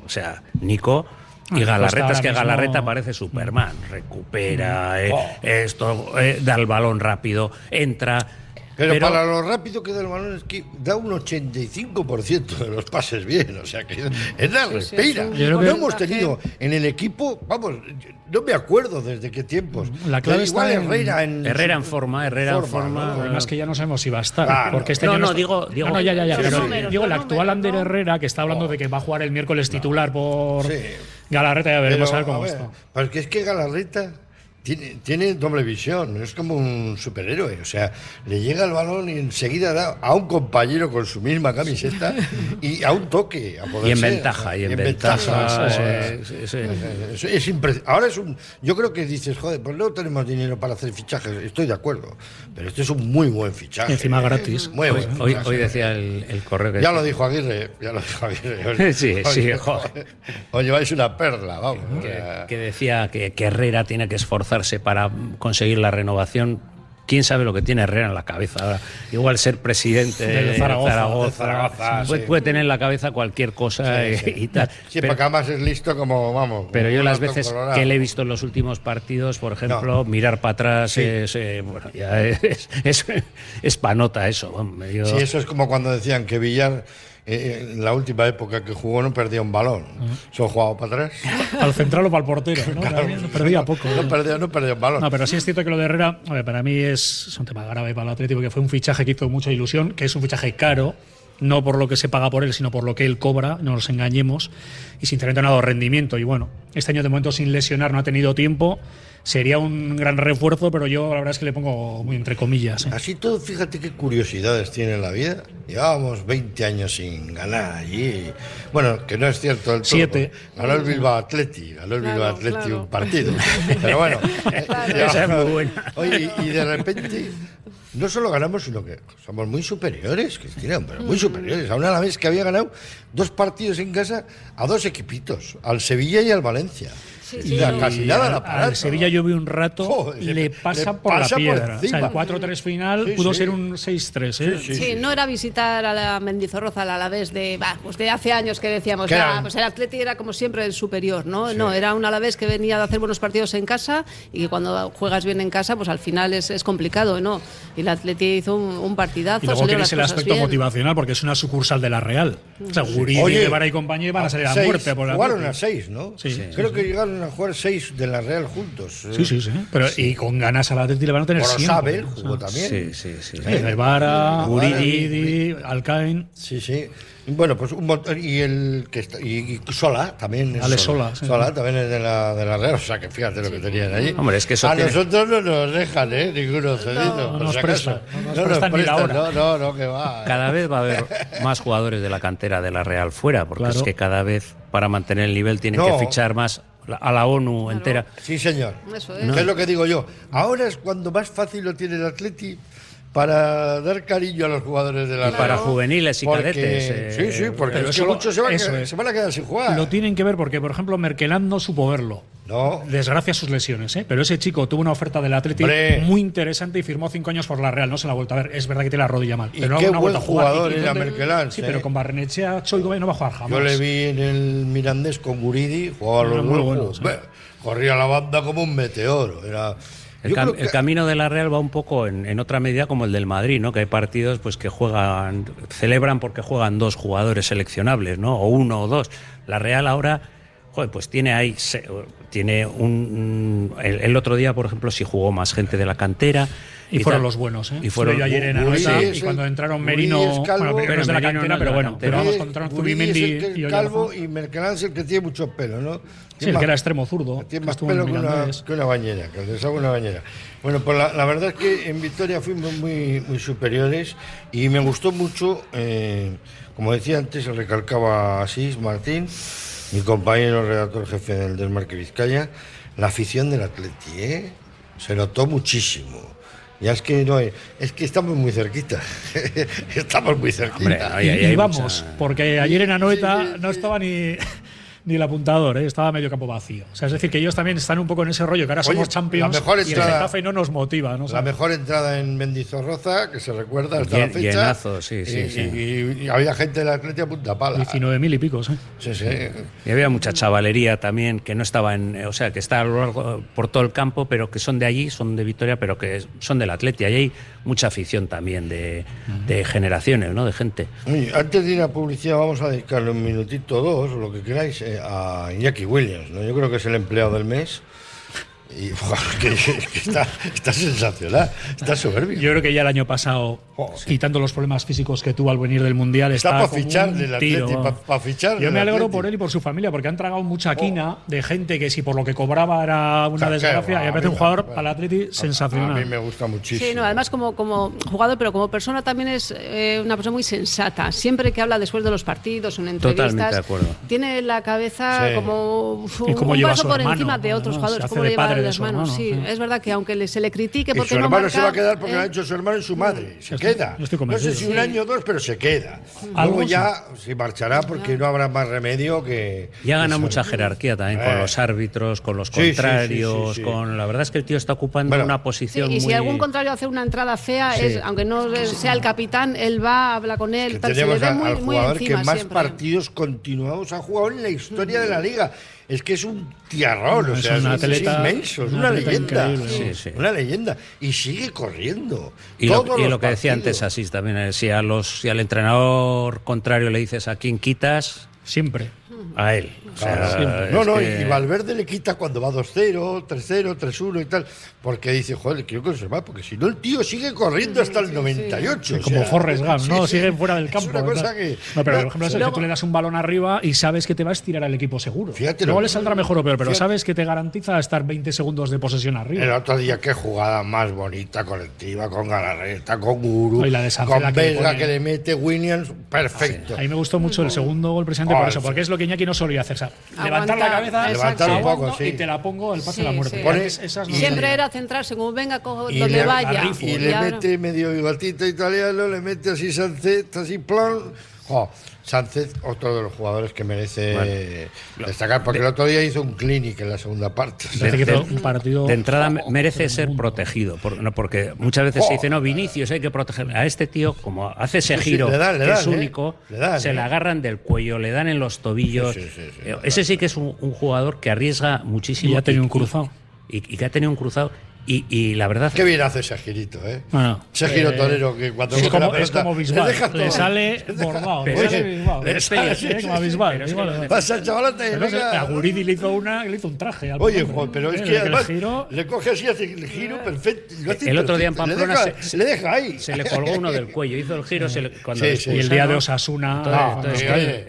Speaker 5: O sea, Nico y
Speaker 4: Costa
Speaker 5: Galarreta, es que
Speaker 4: mismo-
Speaker 5: Galarreta parece Superman, recupera eh, esto, eh, da el balón rápido, entra.
Speaker 3: Pero, para lo rápido que da el balón es que da un 85% de los pases bien, o sea que es la
Speaker 6: Sí, sí,
Speaker 3: respira.
Speaker 6: es un
Speaker 3: no hemos tenido en el equipo, vamos, no me acuerdo desde qué tiempos.
Speaker 4: La clave
Speaker 3: Pero igual
Speaker 4: está en-
Speaker 3: Herrera en
Speaker 5: Herrera en forma, Herrera en forma.
Speaker 4: Es que ya no sabemos si va a estar.
Speaker 3: Claro.
Speaker 4: Porque este
Speaker 5: No,
Speaker 4: año
Speaker 5: no,
Speaker 4: está-
Speaker 5: digo- digo-
Speaker 4: No, no, ya, ya, ya.
Speaker 6: Los
Speaker 4: pero
Speaker 6: números,
Speaker 4: digo, el actual
Speaker 6: números,
Speaker 4: Ander
Speaker 6: ¿no?
Speaker 4: Herrera, que está hablando de que va a jugar el miércoles titular por
Speaker 3: Sí.
Speaker 4: Galarreta, ya veremos
Speaker 3: Pero,
Speaker 4: a ver cómo
Speaker 3: a ver,
Speaker 4: está.
Speaker 3: Porque es que Galarreta tiene, tiene doble visión, es como un superhéroe. O sea, le llega el balón y enseguida da a un compañero con su misma camiseta y a un toque. A poder
Speaker 5: Y en
Speaker 3: ser.
Speaker 5: ventaja, y en
Speaker 3: ventaja,
Speaker 5: eh, sí, sí.
Speaker 3: Ahora es un. Yo creo que dices, joder, pues no tenemos dinero para hacer fichajes. Estoy de acuerdo. Pero este es un muy buen fichaje.
Speaker 4: Encima gratis.
Speaker 3: Muy buen
Speaker 5: Hoy,
Speaker 3: fichaje.
Speaker 5: hoy decía el, el correo que
Speaker 3: Ya lo dijo Aguirre. Ya lo dijo Aguirre.
Speaker 5: Sí, sí,
Speaker 3: Os-
Speaker 5: joder.
Speaker 3: Os lleváis una perla, vamos.
Speaker 5: que, que decía que, que Herrera tiene que para conseguir la renovación. ¿Quién sabe lo que tiene Herrera en la cabeza ahora? Igual ser presidente de
Speaker 4: Zaragoza,
Speaker 5: Zaragoza, puede,
Speaker 3: sí.
Speaker 5: puede tener en la cabeza cualquier cosa y, y tal.
Speaker 3: Sí,
Speaker 5: pero,
Speaker 3: además es listo como, vamos.
Speaker 5: pero yo las veces
Speaker 3: colorado.
Speaker 5: que le he visto en los últimos partidos, por ejemplo,
Speaker 3: No.
Speaker 5: mirar para atrás
Speaker 3: Sí.
Speaker 5: es, eh, bueno, ya es, es, es panota eso.
Speaker 3: Sí, eso es como cuando decían que Villar, eh, en la última época que jugó, no perdía un balón. Solo jugaba para atrás.
Speaker 4: Al central o para el portero. ¿no? También perdía poco.
Speaker 3: No
Speaker 4: ¿eh?
Speaker 3: perdía, no perdía un balón.
Speaker 4: No, pero sí es cierto que lo de Herrera, a ver, para mí es, es un tema grave para el Atlético, que fue un fichaje que hizo mucha ilusión, que es un fichaje caro, no por lo que se paga por él, sino por lo que él cobra, no nos engañemos, y sinceramente no ha dado rendimiento. Y bueno, este año de momento sin lesionar no ha tenido tiempo, sería un gran refuerzo, pero yo la verdad es que le pongo muy entre comillas. ¿eh?
Speaker 3: Así todo, fíjate qué curiosidades tiene la vida. Llevábamos 20 años sin ganar allí. Bueno, que no es cierto del todo.
Speaker 4: Siete.
Speaker 3: Ganó el Bilbao Atleti, ganó el
Speaker 6: Claro,
Speaker 3: Bilbao Atleti
Speaker 6: claro.
Speaker 3: un partido. Pero bueno.
Speaker 6: Claro.
Speaker 5: Esa es muy buena.
Speaker 3: Oye, y, de repente, no solo ganamos, sino que somos muy superiores, Cristina, pero muy superiores. A una vez que había ganado dos partidos en casa a dos equipitos, al Sevilla y al Valencia.
Speaker 6: Sí.
Speaker 3: Y a casi nada la parada.
Speaker 4: al Sevilla yo vi un rato,
Speaker 3: Joder,
Speaker 4: le
Speaker 3: le-
Speaker 4: pasa
Speaker 3: le
Speaker 4: por
Speaker 3: pasa
Speaker 4: la
Speaker 3: por
Speaker 4: piedra. o sea, el 4-3 final
Speaker 3: Sí,
Speaker 4: pudo
Speaker 3: sí.
Speaker 4: ser un 6-3. ¿eh?
Speaker 3: Sí,
Speaker 6: Sí, no era visitar a la Mendizorroza, al Alavés de, bah, pues de hace años que decíamos,
Speaker 3: Que
Speaker 6: "Ah,
Speaker 3: era-
Speaker 6: pues el Atleti era como siempre el superior, ¿no? No, era un Alavés que venía de hacer buenos partidos en casa y que cuando juegas bien en casa, pues al final es, es complicado, ¿no? Y el Atleti hizo un, un partidazo,
Speaker 4: Y luego tienes
Speaker 6: las
Speaker 4: el aspecto
Speaker 6: bien.
Speaker 4: motivacional porque es una sucursal de la Real. O sea, Guridi,
Speaker 3: Oye,
Speaker 4: Guevara y compañía van a salir a
Speaker 3: seis,
Speaker 4: muerte por la
Speaker 3: Jugaron a seis, ¿no?
Speaker 4: Sí, sí.
Speaker 3: Creo que llegaron a jugar seis de la Real juntos. eh.
Speaker 4: Sí, sí, sí. Pero, Y con ganas al Atleti le van a tener siempre.
Speaker 3: jugó también.
Speaker 5: Sí, sí, sí.
Speaker 4: Sí, Guevara,
Speaker 3: Guridi.
Speaker 4: Alcain.
Speaker 3: Sí, sí. Bueno, pues un montón. Y el que está, y, y Sola también. es
Speaker 4: Ale Sola, sí.
Speaker 3: Sola también es de la, de la Real. O sea, que fíjate lo que tenían ahí.
Speaker 5: Hombre, es que eso
Speaker 3: A
Speaker 5: tiene-
Speaker 3: nosotros no nos dejan, ¿eh? Ninguno cedido.
Speaker 4: No
Speaker 3: por
Speaker 4: nos prestan, no nos prestan ni la hora.
Speaker 3: No, no, no, que va.
Speaker 5: Cada vez va a haber más jugadores de la cantera de la Real fuera, porque
Speaker 4: Claro.
Speaker 5: es que cada vez para mantener el nivel tienen
Speaker 3: No.
Speaker 5: que fichar más la- a la ONU entera.
Speaker 3: Sí, señor.
Speaker 6: Eso es.
Speaker 3: ¿Qué es lo que digo yo? Ahora es cuando más fácil lo tiene el Atleti para dar cariño a los jugadores de la
Speaker 5: Y para juveniles y
Speaker 3: Porque-
Speaker 5: cadetes. eh,
Speaker 3: sí, sí, porque
Speaker 4: pero
Speaker 3: es que
Speaker 4: eso-
Speaker 3: muchos se van, a quedar, se van a quedar sin jugar.
Speaker 4: Lo tienen que ver porque, por ejemplo, Merkeland no supo verlo.
Speaker 3: No.
Speaker 4: Desgracia sus lesiones, ¿eh? pero ese chico tuvo una oferta del Atleti
Speaker 3: Hombre.
Speaker 4: muy interesante y firmó cinco años por la Real. No se la ha vuelto a ver. Es verdad que tiene la rodilla mal.
Speaker 3: Y
Speaker 4: pero
Speaker 3: qué
Speaker 4: no ha
Speaker 3: buen
Speaker 4: vuelto a jugar.
Speaker 3: jugador
Speaker 4: ¿Y
Speaker 3: era Merkeland,
Speaker 4: Sí,
Speaker 3: ¿eh?
Speaker 4: pero con Barrenechea, Choigo no va a jugar jamás.
Speaker 3: Yo le vi en el Mirandés con Guridi, jugaba los
Speaker 4: muy bueno, sí.
Speaker 3: Corría la banda como un meteoro. Era,
Speaker 5: El,
Speaker 3: yo
Speaker 5: cam-
Speaker 3: creo que-
Speaker 5: el camino de la Real va un poco en, en otra medida como el del Madrid, ¿no? Que hay partidos pues que juegan, celebran porque juegan dos jugadores seleccionables, ¿no? O uno o dos. La Real ahora, joder, pues tiene ahí, tiene un, el, el otro día, por ejemplo, si jugó más gente de la cantera.
Speaker 4: Y, fueron los buenos, ¿eh?
Speaker 5: Y fueron
Speaker 4: yo ayer en Anoeta y
Speaker 3: el-
Speaker 4: cuando entraron Merino,
Speaker 3: es calvo.
Speaker 4: bueno, Merino
Speaker 5: Pero
Speaker 4: es de la cantera,
Speaker 5: no
Speaker 4: pero bueno, pero vamos, cuando entraron
Speaker 3: Uri es
Speaker 4: Zubimendi
Speaker 3: el que
Speaker 4: y
Speaker 3: calvo y Mercalán es el que tiene mucho pelo, ¿no?
Speaker 4: Sí,
Speaker 3: Tiene
Speaker 4: el
Speaker 3: más-
Speaker 4: que era extremo zurdo.
Speaker 3: Tiene más pelo que una, que una bañera, que les hago una bañera. Bueno, pues la, la verdad es que en Victoria fuimos muy, muy superiores y me gustó mucho, eh, como decía antes, recalcaba Asís Martín, mi compañero redactor jefe del, del Marque Vizcaya, la afición del Atleti, ¿eh? Se notó muchísimo. Ya es que no hay- es que estamos muy cerquita. estamos muy cerquita.
Speaker 5: Hombre, ahí- ahí
Speaker 4: y vamos,
Speaker 5: mucha-
Speaker 4: porque ayer en Anoeta
Speaker 3: Sí, sí, sí,
Speaker 4: no estaba ni, ni el apuntador, ¿eh? estaba medio campo vacío. O sea, es decir, que ellos también están un poco en ese rollo, que ahora
Speaker 3: Oye,
Speaker 4: somos champions
Speaker 3: la mejor
Speaker 4: y el
Speaker 3: entrada-
Speaker 4: Getafe no nos motiva.
Speaker 3: La mejor entrada en Mendizorroza, que se recuerda hasta
Speaker 5: Llen-
Speaker 3: la fecha.
Speaker 5: llenazo, sí, sí,
Speaker 3: y,
Speaker 5: sí.
Speaker 3: y- y había gente del Atleti a punta pala.
Speaker 4: 19.000 y picos. ¿eh?
Speaker 3: Sí, sí.
Speaker 5: Y había mucha chavalería también que no estaba en, o sea, que está a lo largo por todo el campo, pero que son de allí, son de Vitoria, pero que son del Atleti. Ahí hay mucha afición también de, de generaciones, ¿no? De gente.
Speaker 3: Oye, antes de ir a publicidad, vamos a dedicarle un minutito o dos, lo que queráis, eh, a Iñaki Williams. ¿no? Yo creo que es el empleado del mes. Y ¡buah! que, que está, está sensacional, está soberbio.
Speaker 4: Yo creo que ya el año pasado, quitando los problemas físicos que tuvo al venir del Mundial,
Speaker 3: Está
Speaker 4: está,
Speaker 3: para
Speaker 4: como
Speaker 3: fichar
Speaker 4: un
Speaker 3: del. Atleti, para fichar
Speaker 4: Yo me alegro
Speaker 3: Atleti.
Speaker 4: por él y por su familia, porque han tragado mucha quina de gente que si por lo que cobraba era una
Speaker 3: Qué
Speaker 4: desgracia, y me parece un
Speaker 3: a
Speaker 4: jugador
Speaker 3: me-
Speaker 4: para el Atleti
Speaker 3: A
Speaker 4: sensacional.
Speaker 3: mí me gusta muchísimo.
Speaker 6: Sí, no, además como, como jugador, pero como persona también es eh, una persona muy sensata. Siempre que habla después de los partidos, en entrevistas,
Speaker 5: Totalmente de acuerdo.
Speaker 6: tiene la cabeza
Speaker 3: Sí.
Speaker 6: como uf, un
Speaker 4: lleva a
Speaker 6: paso por
Speaker 4: hermano,
Speaker 6: encima de otros
Speaker 4: ¿no?
Speaker 6: jugadores, cómo
Speaker 4: de su
Speaker 6: manos.
Speaker 4: hermano,
Speaker 6: sí,
Speaker 4: sí.
Speaker 6: es verdad que aunque se le critique
Speaker 3: Y
Speaker 6: porque
Speaker 3: su
Speaker 6: no
Speaker 3: hermano
Speaker 6: marca,
Speaker 3: se va a quedar porque
Speaker 6: eh,
Speaker 3: lo ha hecho su hermano y su madre. Se
Speaker 4: estoy-
Speaker 3: queda. no sé si un
Speaker 6: Sí.
Speaker 3: año o dos, pero se queda.
Speaker 4: Algo
Speaker 3: ya se marchará porque no habrá más remedio que.
Speaker 5: Ya gana
Speaker 3: que
Speaker 5: mucha jerarquía también
Speaker 3: Eh.
Speaker 5: con los árbitros, con los
Speaker 3: Sí, sí, sí,
Speaker 5: contrarios,
Speaker 3: sí, sí.
Speaker 5: con la verdad es que el tío está ocupando
Speaker 3: Bueno.
Speaker 5: una
Speaker 6: Sí,
Speaker 5: posición
Speaker 6: y si
Speaker 5: muy
Speaker 6: algún contrario hace una entrada fea,
Speaker 5: Sí.
Speaker 6: es, aunque no sea el capitán, él va, habla con él,
Speaker 3: Que
Speaker 6: tal, se le
Speaker 3: tenemos
Speaker 6: ve
Speaker 3: a-
Speaker 6: muy,
Speaker 3: al
Speaker 6: muy
Speaker 3: jugador que
Speaker 6: encima
Speaker 3: más
Speaker 6: siempre.
Speaker 3: partidos continuados ha jugado en la historia de la liga. Es que es un tiarrón, o
Speaker 4: Es
Speaker 3: sea,
Speaker 4: un
Speaker 3: es,
Speaker 4: atleta-
Speaker 3: inmenso, es
Speaker 4: un
Speaker 3: una leyenda.
Speaker 4: increíble.
Speaker 5: Sí, sí.
Speaker 3: Una leyenda. Y sigue corriendo.
Speaker 5: Y lo, y lo que decía antes Asís también, eh, si, a los, si al entrenador contrario le dices a quién quitas,
Speaker 4: Siempre.
Speaker 5: A él. O sea,
Speaker 3: Claro.
Speaker 4: siempre.
Speaker 3: No,
Speaker 5: es
Speaker 3: no,
Speaker 5: que-
Speaker 3: y Valverde le quita cuando va 2-0, 3-0, 3-1 y tal, porque dice, joder, quiero conservar, porque si no el tío sigue corriendo hasta el 98. o
Speaker 4: como
Speaker 3: sea,
Speaker 4: Forrest Gump, ¿no?
Speaker 3: sí,
Speaker 4: Siguen fuera del
Speaker 3: es
Speaker 4: campo.
Speaker 3: una cosa que-
Speaker 4: no, pero
Speaker 3: no,
Speaker 4: por ejemplo, es
Speaker 3: sí.
Speaker 4: el que tú le das un balón arriba y sabes que te va a estirar al equipo seguro.
Speaker 3: Fíjate
Speaker 4: Luego
Speaker 3: lo-
Speaker 4: le saldrá mejor o peor, pero
Speaker 3: fíjate-
Speaker 4: sabes que te garantiza estar 20 segundos de posesión arriba.
Speaker 3: El otro día, qué jugada más bonita, colectiva, con Galarreta, con Guru,
Speaker 4: Y la de
Speaker 3: con
Speaker 4: que le
Speaker 3: Vesga
Speaker 4: pone-
Speaker 3: que le mete Williams, perfecto.
Speaker 4: A mí me gustó mucho el segundo gol presidente
Speaker 3: Ah,
Speaker 4: por eso,
Speaker 3: sí.
Speaker 4: porque es lo que Iñaki no solía hacer. o sea, levantar la cabeza,
Speaker 3: Levantar un poco, sí.
Speaker 4: y te la pongo el pase
Speaker 6: Sí,
Speaker 4: de la muerte. esas no
Speaker 6: Siempre era centrarse, como venga, cojo
Speaker 3: Y
Speaker 6: donde
Speaker 3: le-
Speaker 6: vaya.
Speaker 4: rifo,
Speaker 3: Y
Speaker 6: Y
Speaker 3: le mete medio bigotito italiano, le mete así Sánchez, así plan. Jo, Sánchez, otro de los jugadores que merece destacar, porque el otro día hizo un clinic en la segunda parte.
Speaker 5: de-
Speaker 4: un partido.
Speaker 5: De entrada me- merece ser protegido, por- no, porque muchas veces se dice, no, Vinicius hay que proteger. A este tío, como hace ese
Speaker 3: Sí, sí,
Speaker 5: giro,
Speaker 3: le dan, le
Speaker 5: que es
Speaker 3: ¿eh?
Speaker 5: único,
Speaker 3: Le dan,
Speaker 5: se
Speaker 3: ¿eh?
Speaker 5: le agarran del cuello, le dan en los tobillos.
Speaker 3: Sí, sí, sí, sí,
Speaker 5: Eh, ese sí que es un, un jugador que arriesga muchísimo.
Speaker 4: Y ha tenido un cruzado.
Speaker 5: Y, y que ha tenido un cruzado. Y, y la verdad.
Speaker 3: Qué bien hace ese girito, ¿eh?
Speaker 4: Bueno,
Speaker 3: ese giro
Speaker 4: eh,
Speaker 3: torero que cuando
Speaker 4: Es
Speaker 3: la
Speaker 4: como, es como
Speaker 3: le
Speaker 4: Bisbal. Le sale bordado. Le sale
Speaker 5: es-
Speaker 4: Bisbal.
Speaker 5: le sale-
Speaker 4: Sí, como Bisbal.
Speaker 3: Pasa el chavalote,
Speaker 4: Pero es-
Speaker 3: venga.
Speaker 4: a Guridi le hizo, una, le hizo un traje. Al
Speaker 3: Oye. Juan, pero es
Speaker 4: Eh,
Speaker 3: que
Speaker 4: el
Speaker 3: además
Speaker 4: giro-
Speaker 3: le coge así, hace el giro perfecto. lo hace
Speaker 5: El otro día en
Speaker 3: perfecto,
Speaker 5: Pamplona
Speaker 3: le deja,
Speaker 5: se-
Speaker 3: le deja ahí.
Speaker 5: Se le colgó uno del cuello, hizo el giro, se le- cuando
Speaker 3: Sí,
Speaker 5: le
Speaker 3: sí.
Speaker 4: Y el día de Osasuna.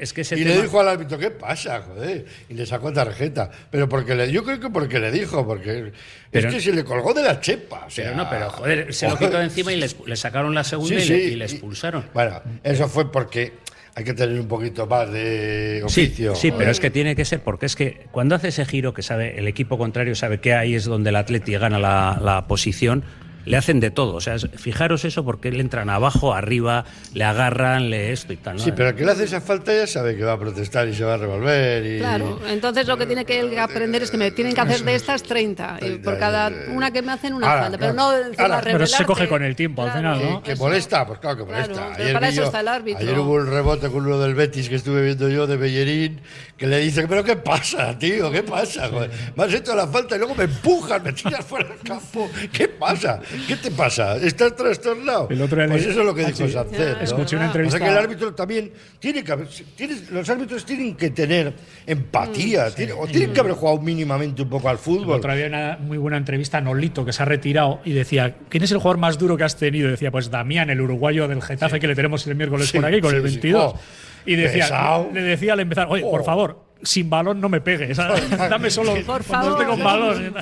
Speaker 5: Es que
Speaker 3: y le dijo al árbitro, ¿qué pasa, joder? Y le sacó tarjeta. Pero porque le, yo creo que porque le dijo, porque es que se le colgó de la chepa. o sea,
Speaker 5: Pero no, pero joder, se lo quitó de encima y le, le sacaron la segunda
Speaker 3: Sí,
Speaker 5: y, le,
Speaker 3: sí,
Speaker 5: y le
Speaker 3: y-
Speaker 5: expulsaron.
Speaker 3: Bueno, eso fue porque hay que tener un poquito más de
Speaker 5: Sí,
Speaker 3: oficio.
Speaker 5: sí, pero es que tiene que ser, porque es que cuando hace ese giro que sabe, el equipo contrario sabe que ahí es donde el Atleti gana la, la posición, le hacen de todo. O sea, fijaros eso porque le entran abajo, arriba, le agarran, le esto y tal. ¿no?
Speaker 3: Sí, pero el que le hace esa falta ya sabe que va a protestar y se va a revolver. Y...
Speaker 6: Claro, entonces lo que tiene que él aprender es que me tienen que hacer de estas 30. Y por cada una que me hacen una
Speaker 3: Ahora,
Speaker 6: falta. Pero
Speaker 3: claro.
Speaker 6: no encima
Speaker 4: pero se coge con el tiempo, al final, ¿no?
Speaker 3: Que molesta, pues claro que
Speaker 6: Claro,
Speaker 3: molesta.
Speaker 6: pero para eso
Speaker 3: yo-
Speaker 6: está el árbitro.
Speaker 3: ayer hubo un rebote con uno del Betis que estuve viendo yo de Bellerín, que le dice, pero ¿qué pasa, tío? ¿Qué pasa? Joder, me has hecho la falta y luego me empujas, me tiras fuera del campo. ¿Qué pasa? ¿Qué te pasa? ¿Estás trastornado?
Speaker 4: El otro
Speaker 3: pues eso es lo que
Speaker 4: Ah,
Speaker 3: dijo
Speaker 4: sí.
Speaker 3: Sánchez. ¿no?
Speaker 4: Escuché una entrevista-
Speaker 3: O sea que el árbitro también tiene que haber, tiene- los árbitros tienen que tener empatía, tiene- o tienen que haber jugado mínimamente un poco al
Speaker 4: El
Speaker 3: fútbol.
Speaker 4: otro día una muy buena entrevista a Nolito, que se ha retirado, y decía, ¿quién es el jugador más duro que has tenido? Y decía, pues Damián, el uruguayo del Getafe, que le tenemos el miércoles por aquí, con el
Speaker 3: sí.
Speaker 4: 22.
Speaker 3: Oh,
Speaker 4: y decía,
Speaker 3: pesado.
Speaker 4: le decía al empezar, oye, por
Speaker 3: Oh.
Speaker 4: favor, sin balón no me pegues, ¿sabes? dame solo
Speaker 6: Por favor.
Speaker 4: con balón.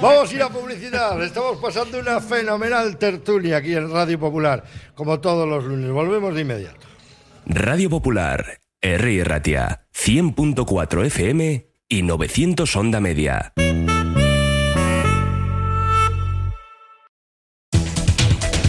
Speaker 3: Vamos a ir a publicidad. Estamos pasando una fenomenal tertulia aquí en Radio Popular, como todos los lunes. Volvemos de inmediato.
Speaker 8: Radio Popular, R. Ratia, 100.4 FM y 900 Onda Media.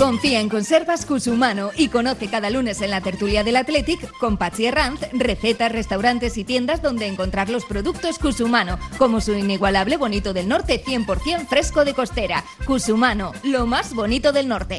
Speaker 9: Confía en Conservas Cusumano y conoce cada lunes en la tertulia del Athletic con Patsy Herranz recetas, restaurantes y tiendas donde encontrar los productos Cusumano, como su inigualable bonito del norte 100% fresco de costera. Cusumano, lo más bonito del norte.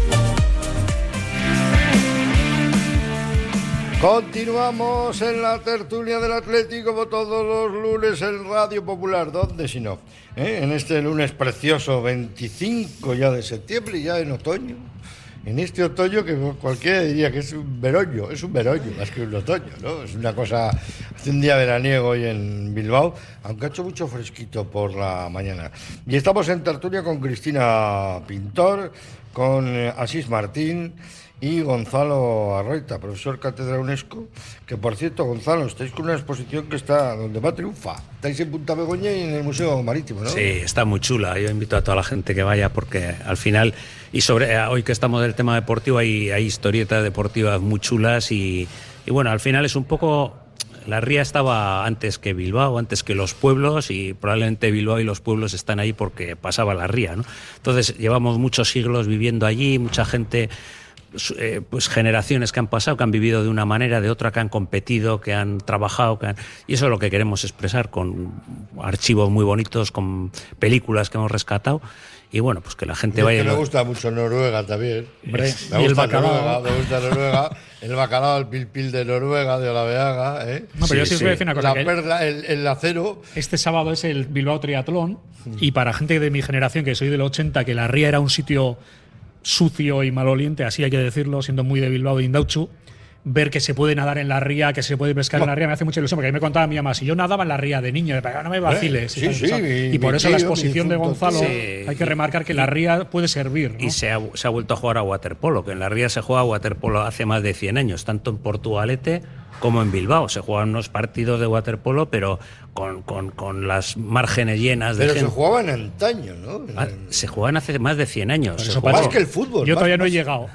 Speaker 3: Continuamos en la tertulia del Atlético como todos los lunes en Radio Popular. ¿Dónde si no? ¿Eh? En este lunes precioso, 25 ya de septiembre y ya en otoño. En este otoño que cualquiera diría que es un veroño, es un veroño más que un otoño, ¿no? Es una cosa, hace un día veraniego hoy en Bilbao, aunque ha hecho mucho fresquito por la mañana. Y estamos en tertulia con Cristina Pintor, con eh, Asís Martín y Gonzalo Arroita, profesor cátedra UNESCO, que por cierto, Gonzalo, estáis con una exposición que está donde va triunfa. Estáis en Punta Begoña y en el Museo Marítimo, ¿no?
Speaker 5: Sí, está muy chula. Yo invito a toda la gente que vaya porque al final, y sobre eh, hoy que estamos del tema deportivo, hay, hay historietas deportivas muy chulas y, y bueno, al final es un poco la ría estaba antes que Bilbao, antes que los pueblos y probablemente Bilbao y los pueblos están ahí porque pasaba la ría. ¿no? Entonces llevamos muchos siglos viviendo allí, mucha gente, eh, pues generaciones que han pasado, que han vivido de una manera, de otra, que han competido, que han trabajado, que han... y eso es lo que queremos expresar con archivos muy bonitos, con películas que hemos rescatado y bueno, pues que la gente
Speaker 3: Y es
Speaker 5: vaya.
Speaker 3: que me gusta mucho Noruega también.
Speaker 4: Hombre,
Speaker 3: me
Speaker 4: y el
Speaker 3: gusta
Speaker 4: bacalao.
Speaker 3: Noruega, me gusta Noruega. El bacalao, el pilpil de Noruega, de Olaveaga. ¿eh?
Speaker 4: No, pero yo sí os voy a decir una cosa.
Speaker 3: La
Speaker 4: que
Speaker 3: perla, el, el acero.
Speaker 4: Este sábado es el Bilbao Triatlón y para gente de mi generación, que soy del 80, que la ría era un sitio sucio y maloliente, así hay que decirlo, siendo muy de Bilbao de Indauchu, ver que se puede nadar en la ría, que se puede pescar en la ría, me hace mucha ilusión, porque a mí me contaba mi mamá, si yo nadaba en la ría de niño, de "Ah, no me vaciles.
Speaker 3: Sí,
Speaker 4: y, tal,
Speaker 3: sí,
Speaker 4: tal.
Speaker 3: mi-
Speaker 4: y por
Speaker 3: mi
Speaker 4: eso la
Speaker 3: tío,
Speaker 4: exposición de Gonzalo, hay que remarcar que la ría puede servir. ¿no?
Speaker 5: Y se ha, se ha vuelto a jugar a waterpolo, que en la Ría se juega a waterpolo hace más de 100 años, tanto en Portugalete como en Bilbao. Se juegan unos partidos de waterpolo, pero con, con- con las márgenes llenas de
Speaker 3: Pero se
Speaker 5: gente.
Speaker 3: jugaban antaño, ¿no?
Speaker 5: Ah, se juegan hace más de 100 años. Se
Speaker 4: eso,
Speaker 3: Más que el fútbol.
Speaker 4: Yo
Speaker 3: más-
Speaker 4: todavía no he llegado.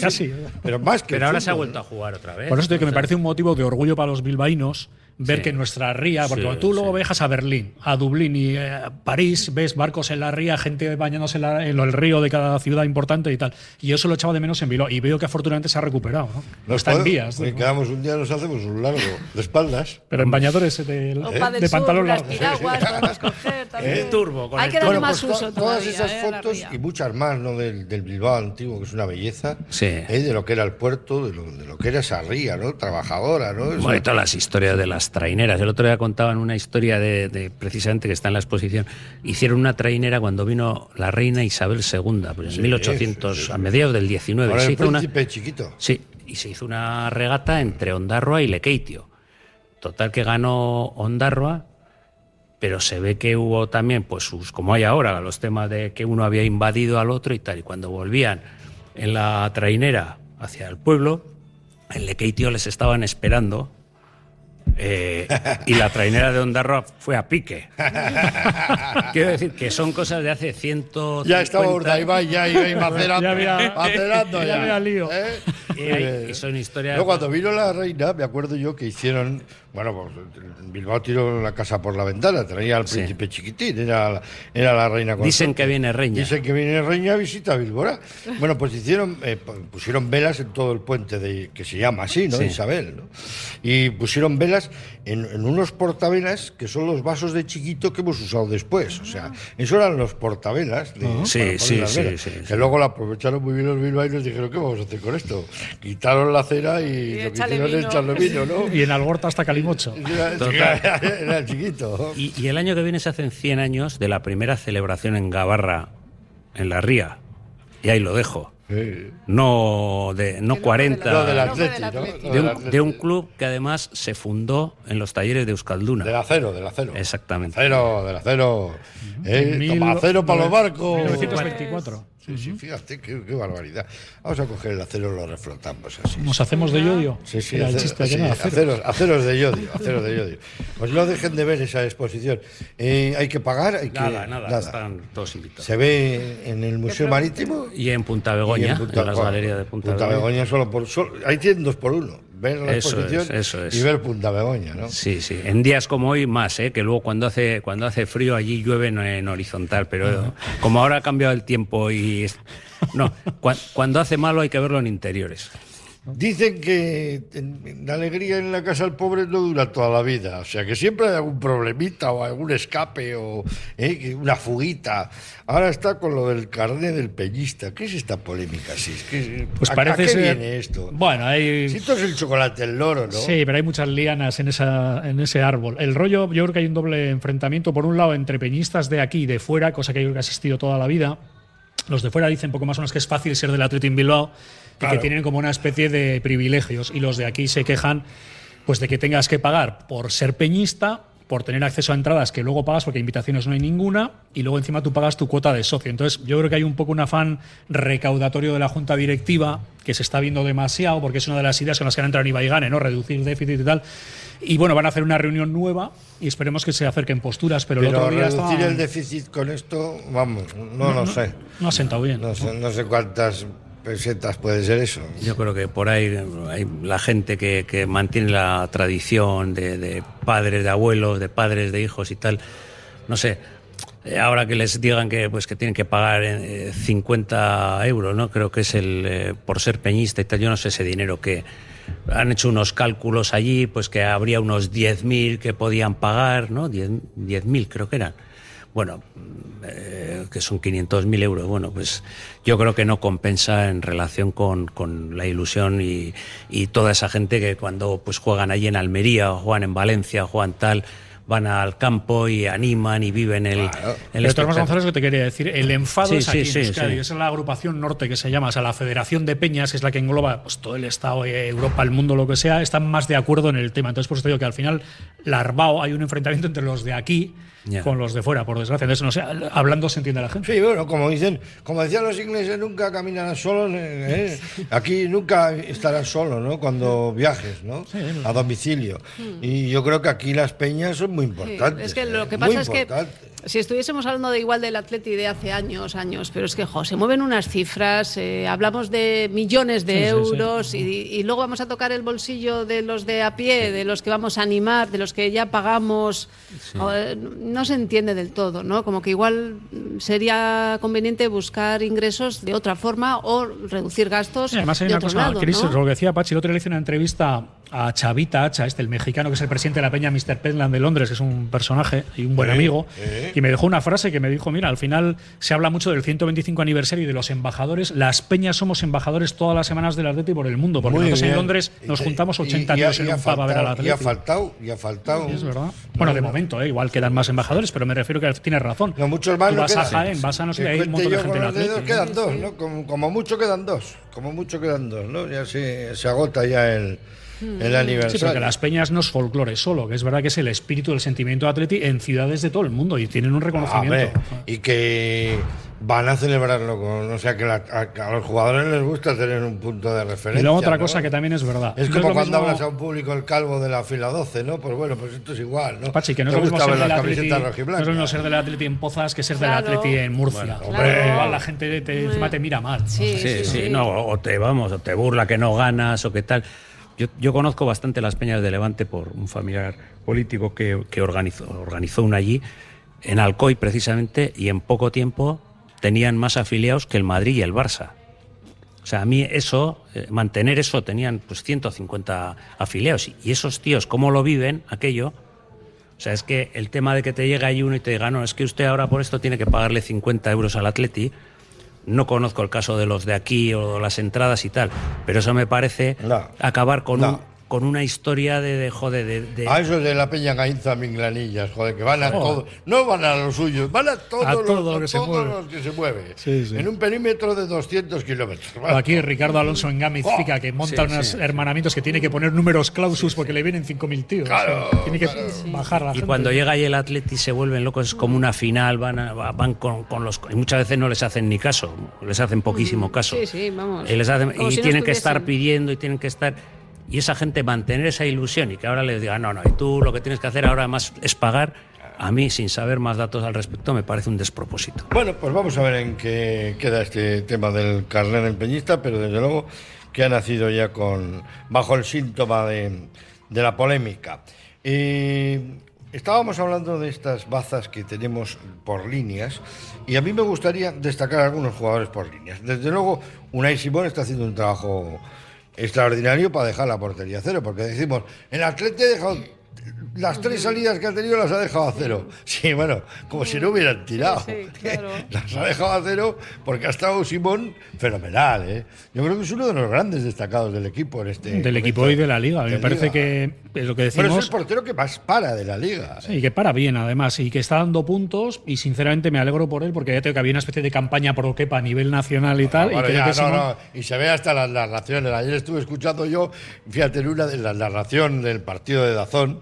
Speaker 4: Casi.
Speaker 3: Pero más que
Speaker 5: pero
Speaker 3: el
Speaker 5: ahora se ha vuelto a jugar otra vez.
Speaker 4: Por eso te digo que me parece un motivo de orgullo para los bilbaínos ver
Speaker 5: Sí.
Speaker 4: que nuestra ría, porque
Speaker 5: Sí,
Speaker 4: cuando tú luego
Speaker 5: sí.
Speaker 4: viajas a Berlín, a Dublín y eh, a París, ves barcos en la ría, gente bañándose en, la- en el río de cada ciudad importante y tal. Y yo eso lo echaba de menos en Bilbao y veo que afortunadamente se ha recuperado. ¿no?
Speaker 3: Nos
Speaker 4: Está en vías.
Speaker 3: oye,
Speaker 4: ¿no?
Speaker 3: quedamos un día, nos hacemos un largo de espaldas.
Speaker 4: Pero en bañadores de,
Speaker 6: del
Speaker 4: de pantalón
Speaker 6: las
Speaker 4: largo.
Speaker 6: coger también.
Speaker 5: El turbo, con
Speaker 6: Hay
Speaker 5: el
Speaker 6: que darle más
Speaker 3: pues to-
Speaker 6: uso
Speaker 3: todas
Speaker 6: todavía,
Speaker 3: esas
Speaker 6: eh,
Speaker 3: fotos y muchas más ¿no? del, del Bilbao antiguo, que es una belleza,
Speaker 5: Sí.
Speaker 3: ¿eh? de lo que era el puerto, de lo, de lo que era esa ría, ¿no? Trabajadora, ¿no?
Speaker 5: Bueno, y todas las historias de las traineras. El otro día contaban una historia de, de- precisamente que está en la exposición. Hicieron una trainera cuando vino la reina Isabel II, pues en 1800,
Speaker 3: sí, sí.
Speaker 5: a mediados del 19.
Speaker 3: Con
Speaker 5: Se
Speaker 3: el
Speaker 5: hizo una-
Speaker 3: príncipe chiquito.
Speaker 5: Sí, y se hizo una regata entre Ondarroa y Lekeitio. Total que ganó Ondarroa, pero se ve que hubo también, pues sus, como hay ahora, los temas de que uno había invadido al otro y tal. Y cuando volvían en la trainera hacia el pueblo, en Lekeitio les estaban esperando. Eh, y la trainera de Ondarroa fue a pique. Quiero decir que son cosas de hace 150
Speaker 3: Ya estaba Urdaibai, ya iba macerando,
Speaker 4: Ya había-
Speaker 3: macerando
Speaker 4: ya
Speaker 3: ya.
Speaker 4: había lío.
Speaker 3: ¿eh?
Speaker 5: Y son historias.
Speaker 3: Yo cuando vino la reina, me acuerdo yo que hicieron, bueno, pues Bilbao tiró la casa por la ventana, traía al
Speaker 5: Sí.
Speaker 3: príncipe chiquitín, era, la- era la reina
Speaker 5: Dicen
Speaker 3: consorte.
Speaker 5: que viene reña.
Speaker 3: Dicen que viene reina a visita a Bilbora. Bueno, pues hicieron, eh, pu- pusieron velas en todo el puente de, que se llama así, ¿no?
Speaker 5: Sí.
Speaker 3: Isabel, ¿no? Y pusieron velas en, en unos portavelas que son los vasos de chiquito que hemos usado después. O sea, eso eran los portavelas. De,
Speaker 5: Sí,
Speaker 3: poner
Speaker 5: sí, sí, sí,
Speaker 3: Que luego la aprovecharon muy bien los bilbaínos y dijeron, ¿qué vamos a hacer con esto? Quitaron la cera y,
Speaker 6: Y
Speaker 3: lo que hicieron es
Speaker 6: vino.
Speaker 3: echarle vino, ¿no?
Speaker 4: Y en Algorta hasta Calimocho.
Speaker 3: Era,
Speaker 5: Total.
Speaker 3: era chiquito.
Speaker 5: Y, y el año que viene se hacen 100 años de la primera celebración en Gabarra, en la Ría. Y ahí lo dejo.
Speaker 3: Sí.
Speaker 5: No, de, no 40.
Speaker 3: No, del
Speaker 6: No fue
Speaker 3: Atleti,
Speaker 6: del
Speaker 3: ¿no?
Speaker 6: Atleti.
Speaker 3: No,
Speaker 5: de, un, de un
Speaker 3: Atleti.
Speaker 5: club que además se fundó en los talleres de Euskalduna.
Speaker 3: Del acero, del acero.
Speaker 5: Exactamente.
Speaker 3: Acero, del acero. Eh,
Speaker 4: Mil-
Speaker 3: toma acero para los barcos.
Speaker 4: 1924.
Speaker 3: Sí, sí, fíjate, qué, qué barbaridad. Vamos a coger el acero y lo reflotamos así.
Speaker 4: Nos hacemos de yodio.
Speaker 3: Sí, sí,
Speaker 4: Era el
Speaker 3: acero-
Speaker 4: chiste
Speaker 3: sí,
Speaker 4: aquel, acero.
Speaker 3: aceros, aceros de yodio, aceros de yodio. Pues no dejen de ver esa exposición. Eh, hay que pagar, hay que
Speaker 5: Nada, nada, están todos invitados.
Speaker 3: Se ve en el Museo Marítimo
Speaker 5: Y en Punta Begoña, en,
Speaker 3: Punta-
Speaker 5: las galerías de Punta,
Speaker 3: Punta
Speaker 5: Begoña.
Speaker 3: Begoña solo por solo- ahí tienen dos por uno. Ver la
Speaker 5: Eso es,
Speaker 3: exposición
Speaker 5: eso es.
Speaker 3: y ver Punta Begoña, ¿no?
Speaker 5: Sí, sí. En días como hoy más, ¿eh? que luego cuando hace, cuando hace frío allí llueve en, en horizontal, pero como ahora ha cambiado el tiempo y... es- No, cua- cuando hace malo hay que verlo en interiores.
Speaker 3: Dicen que la alegría en la casa del pobre no dura toda la vida, o sea que siempre hay algún problemita o algún escape o eh, una fuguita. Ahora está con lo del carné del peñista. ¿Qué es esta polémica? Sí, es que,
Speaker 4: Pues
Speaker 3: ¿a-
Speaker 4: parece
Speaker 3: ¿a qué
Speaker 4: ser-
Speaker 3: viene esto?
Speaker 4: Bueno, hay.
Speaker 3: Si esto es el chocolate, el loro, ¿no?
Speaker 4: Sí, pero hay muchas lianas en, esa, en ese árbol. El rollo, yo creo que hay un doble enfrentamiento, por un lado, entre peñistas de aquí y de fuera, cosa que yo creo que ha existido toda la vida. Los de fuera dicen poco más o menos que es fácil ser del Athletic en Bilbao y que tienen como una especie de privilegios. Y los de aquí se quejan pues de que tengas que pagar por ser peñista por tener acceso a entradas que luego pagas porque invitaciones no hay ninguna y luego encima tú pagas tu cuota de socio. Entonces yo creo que hay un poco un afán recaudatorio de la junta directiva que se está viendo demasiado porque es una de las ideas con las que han entrado Ibai y Gane, ¿no? Reducir déficit y tal. Y bueno, van a hacer una reunión nueva y esperemos que se acerquen posturas. Pero, el
Speaker 3: Pero
Speaker 4: otro día
Speaker 3: reducir el déficit con esto, vamos, no, lo sé.
Speaker 4: No ha sentado bien.
Speaker 3: No sé, no sé cuántas pesetas puede ser eso.
Speaker 5: Yo creo que por ahí hay la gente que, que mantiene la tradición de, padres, de abuelos, de padres, de hijos y tal. No sé, eh, ahora que les digan que, pues, que tienen que pagar eh, 50 euros, ¿no? Creo que es el eh, por ser peñista y tal. Yo no sé ese dinero que han hecho unos cálculos allí, pues que habría unos 10.000 que podían pagar, ¿no? 10 10.000 creo que eran. Bueno, eh, que son 500.000 euros. Bueno, pues yo creo que no compensa en relación con, con la ilusión y, y toda esa gente que cuando pues juegan allí en Almería o juegan en Valencia o juegan tal, van al campo y animan y viven el, el
Speaker 4: El Tomás
Speaker 5: espectáculo.
Speaker 4: González, que te quería decir, el enfado
Speaker 5: Sí,
Speaker 4: es aquí
Speaker 5: sí,
Speaker 4: en Euskadi,
Speaker 5: sí.
Speaker 4: es la agrupación norte que se llama, o sea, la Federación de Peñas, que es la que engloba pues, todo el Estado, eh, Europa, el mundo, lo que sea, están más de acuerdo en el tema. Entonces, por eso te digo que al final, Larbao, hay un enfrentamiento entre los de aquí Con los de fuera, por desgracia. Entonces, no sé, hablando se entiende la gente.
Speaker 3: Sí, bueno, como dicen, como decían los ingleses, nunca caminarás solo. ¿eh? Aquí nunca estarás solo, ¿no? Cuando viajes, ¿no? A domicilio. Y yo creo que aquí las peñas son muy
Speaker 6: Sí,
Speaker 3: importantes.
Speaker 6: es que lo que
Speaker 3: ¿eh?
Speaker 6: pasa
Speaker 3: Muy
Speaker 6: es que
Speaker 3: importantes.
Speaker 6: Si estuviésemos hablando de igual del Atleti de hace años, años, pero es que jo, se mueven unas cifras, eh, hablamos de millones de
Speaker 4: Sí, sí, sí.
Speaker 6: euros Y, y luego vamos a tocar el bolsillo de los de a pie, de los que vamos a animar, de los que ya pagamos. Joder, no se entiende del todo, ¿no? Como que igual sería conveniente buscar ingresos de otra forma o reducir gastos
Speaker 4: además hay
Speaker 6: de
Speaker 4: una cosa,
Speaker 6: lado,
Speaker 4: Chris,
Speaker 6: ¿no?
Speaker 4: lo que decía Pachi, el otro día le hice una entrevista a Chavita Hacha, este, el mexicano que es el presidente de la peña Mr. Pentland de Londres, que es un personaje y un buen
Speaker 3: Sí,
Speaker 4: amigo,
Speaker 3: sí.
Speaker 4: y me dejó una frase que me dijo, mira, al final se habla mucho del 125 aniversario y de los embajadores, las peñas somos embajadores todas las semanas del Atleti por el mundo, porque
Speaker 3: Muy
Speaker 4: nosotros en
Speaker 3: bien.
Speaker 4: Londres nos juntamos
Speaker 3: y-
Speaker 4: 80
Speaker 3: y ha-
Speaker 4: tíos en un pub a ver al Atleti.
Speaker 3: Y ha faltado, y ha faltado.
Speaker 4: Sí, es verdad. Bueno, de momento, ¿eh? igual quedan más embajadores, pero me refiero que tienes razón.
Speaker 3: No, muchos más
Speaker 4: Tú
Speaker 3: no
Speaker 4: vas a. Jaén, vas a no sé,
Speaker 3: Que
Speaker 4: hay un montón de gente en Atleti.
Speaker 3: quedan dos, ¿no? Como, como mucho quedan dos. Como mucho quedan dos, ¿no? Ya se, se agota ya el, el aniversario.
Speaker 4: Sí, porque las peñas no es folclore solo, que es verdad que es el espíritu del sentimiento de Atleti en ciudades de todo el mundo y tienen un reconocimiento.
Speaker 3: Hombre, y que van a celebrarlo con. O sea, que la- a, a los jugadores les gusta tener un punto de referencia.
Speaker 4: y luego otra
Speaker 3: ¿no?
Speaker 4: cosa que también es verdad.
Speaker 3: Es
Speaker 4: No
Speaker 3: como
Speaker 4: lo
Speaker 3: cuando
Speaker 4: mismo-
Speaker 3: hablas a un público el calvo de la fila 12, ¿no? Pues bueno, pues esto es igual, ¿no?
Speaker 4: Pachi, que no es
Speaker 3: Te
Speaker 4: lo mismo
Speaker 3: gusta
Speaker 4: ser
Speaker 3: ver
Speaker 4: del
Speaker 3: las
Speaker 4: Atleti, no es lo
Speaker 3: rojiblancas.
Speaker 4: mismo ser del Atleti en Pozas que ser del
Speaker 6: Claro.
Speaker 4: Atleti en Murcia.
Speaker 3: Bueno, claro.
Speaker 4: igual la gente te, encima te mira mal.
Speaker 6: Sí,
Speaker 5: Sí, sí, no, o te vamos, o te burla que no ganas o qué tal. Yo, yo conozco bastante las peñas de Levante por un familiar político que, que organizó, organizó una allí, en Alcoy precisamente, y en poco tiempo tenían más afiliados que el Madrid y el Barça. O sea, a mí eso, eh, mantener eso, tenían pues 150 afiliados. Y esos tíos, ¿cómo lo viven aquello? O sea, es que el tema de que te llega ahí uno y te diga, no, es que usted ahora por esto tiene que pagarle 50 euros al Atleti. No conozco el caso de los de aquí o las entradas y tal, pero eso me parece acabar con,
Speaker 3: No.
Speaker 5: un- con una historia de, de joder, de, de-
Speaker 3: A esos de la Peña Gainza Minglanillas, joder, que van a
Speaker 5: Joder.
Speaker 3: todo. No van a los suyos, van a todos,
Speaker 4: A
Speaker 3: los,
Speaker 4: todo que
Speaker 3: a
Speaker 4: se
Speaker 3: todos
Speaker 4: mueve.
Speaker 3: los que se mueve.
Speaker 4: Sí, sí.
Speaker 3: En un perímetro de 200 kilómetros.
Speaker 4: Aquí Ricardo Alonso en Gámez
Speaker 3: Oh,
Speaker 4: que monta
Speaker 3: sí,
Speaker 4: unos
Speaker 3: sí.
Speaker 4: hermanamientos que tiene que poner números clausus porque le vienen 5.000 tíos.
Speaker 3: Claro,
Speaker 4: O sea, tiene que bajar la
Speaker 5: y
Speaker 4: gente.
Speaker 5: cuando llega ahí el Atleti se vuelven locos, es como una final, van, a- van con, con los... Y muchas veces no les hacen ni caso, les hacen poquísimo caso.
Speaker 6: Sí, sí, vamos.
Speaker 5: Y, les hacen- y
Speaker 6: si no
Speaker 5: tienen que estar pidiendo y tienen que estar... Y esa gente mantener esa ilusión y que ahora les diga, no, no, y tú lo que tienes que hacer ahora más es pagar, a mí, sin saber más datos al respecto, me parece un despropósito.
Speaker 3: Bueno, pues vamos a ver en qué queda este tema del carnet del peñista, pero desde luego que ha nacido ya con bajo el síntoma de, de la polémica. Estábamos hablando de estas bazas que tenemos por líneas y a mí me gustaría destacar algunos jugadores por líneas. Desde luego, Unai Simón está haciendo un trabajo extraordinario para dejar la portería cero, porque decimos, el Atleti ha las tres salidas que ha tenido las ha dejado a cero. Sí, bueno, como si no hubieran tirado. Las ha dejado a cero porque ha estado Simón fenomenal. ¿eh? Yo creo que es uno de los grandes destacados del equipo en este.
Speaker 4: Del equipo y de la liga. A mí me parece que es lo que
Speaker 3: Pero es
Speaker 4: decimos.
Speaker 3: el portero que más para de la liga.
Speaker 4: Sí, que para bien además y que está dando puntos y sinceramente me alegro por él porque ya tengo que había una especie de campaña pro Kepa a nivel nacional y tal.
Speaker 3: Bueno,
Speaker 4: y creo
Speaker 3: ya,
Speaker 4: que
Speaker 3: no,
Speaker 4: Simón-
Speaker 3: no, Y se ve hasta las narraciones. Ayer estuve escuchando yo, fíjate, en una de la narración del partido de Dazón.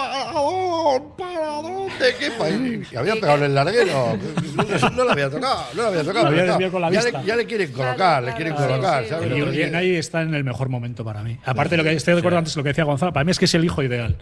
Speaker 3: paradón, paradón, ¿de qué país? Y había pegado en el larguero. No, no lo había tocado, no lo había tocado.
Speaker 4: Lo había
Speaker 3: pero está-
Speaker 4: desviado con la
Speaker 3: ya,
Speaker 4: vista.
Speaker 3: le, ya le quieren colocar, le quieren colocar, ¿sabes?
Speaker 4: Jordi
Speaker 3: quieren-
Speaker 4: Unai está en el mejor momento para mí. Aparte de lo que estoy de acuerdo antes lo que decía Gonzalo, para mí es que es el hijo ideal.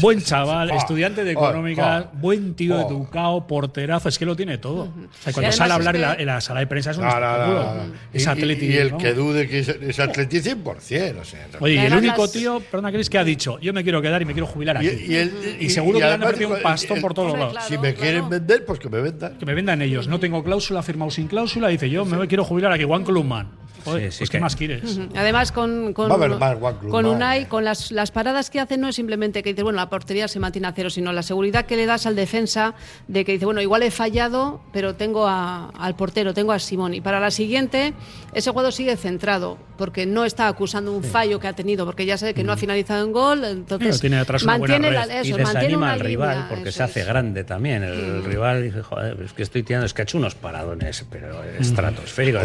Speaker 4: Buen chaval,
Speaker 3: Ah,
Speaker 4: estudiante de
Speaker 3: ah,
Speaker 4: económicas,
Speaker 3: ah,
Speaker 4: buen tío
Speaker 3: ah.
Speaker 4: educado, porterazo, es que lo tiene todo. O sea, cuando sale a hablar en, la, en la sala de prensa es un
Speaker 3: No, no, no,
Speaker 4: espectáculo.
Speaker 3: no, no.
Speaker 4: Es
Speaker 3: Y- y-. Y el
Speaker 4: ¿no?
Speaker 3: que dude que es, es atleti 100%, o sea.
Speaker 4: Oye, y el único tío, perdona, Cris, que ha dicho, yo me quiero quedar y me quiero jubilar
Speaker 3: Y,
Speaker 4: aquí.
Speaker 3: Y el-
Speaker 4: Y seguro que le han
Speaker 3: además,
Speaker 4: ofrecido un
Speaker 3: el-
Speaker 4: por todos lados.
Speaker 6: claro.
Speaker 3: Si me quieren vender, pues que me vendan.
Speaker 4: Que me vendan ellos. No tengo cláusula, firmado sin cláusula. Dice, yo me quiero jubilar aquí, Juan Clubman. Joder,
Speaker 5: Sí, sí,
Speaker 4: pues ¿qué
Speaker 5: que-
Speaker 4: más quieres?
Speaker 6: Además, con, con,
Speaker 3: más Club,
Speaker 6: con. Unai, con las, las paradas que hace, no es simplemente que dice, bueno, la portería se mantiene a cero, sino la seguridad que le das al defensa de que dice, bueno, igual he fallado, pero tengo a- al portero, tengo a Simón. Y para la siguiente, ese jugador sigue centrado, porque no está acusando un fallo que ha tenido, porque ya sabe que no ha finalizado en gol, entonces
Speaker 4: Pero tiene una buena
Speaker 6: mantiene la, eso,
Speaker 5: y
Speaker 6: mantiene una
Speaker 5: al rival
Speaker 6: línea,
Speaker 5: porque se hace
Speaker 6: es.
Speaker 5: grande también. El rival dice, joder, es que estoy tirando, es que ha hecho unos paradones, pero estratosféricos.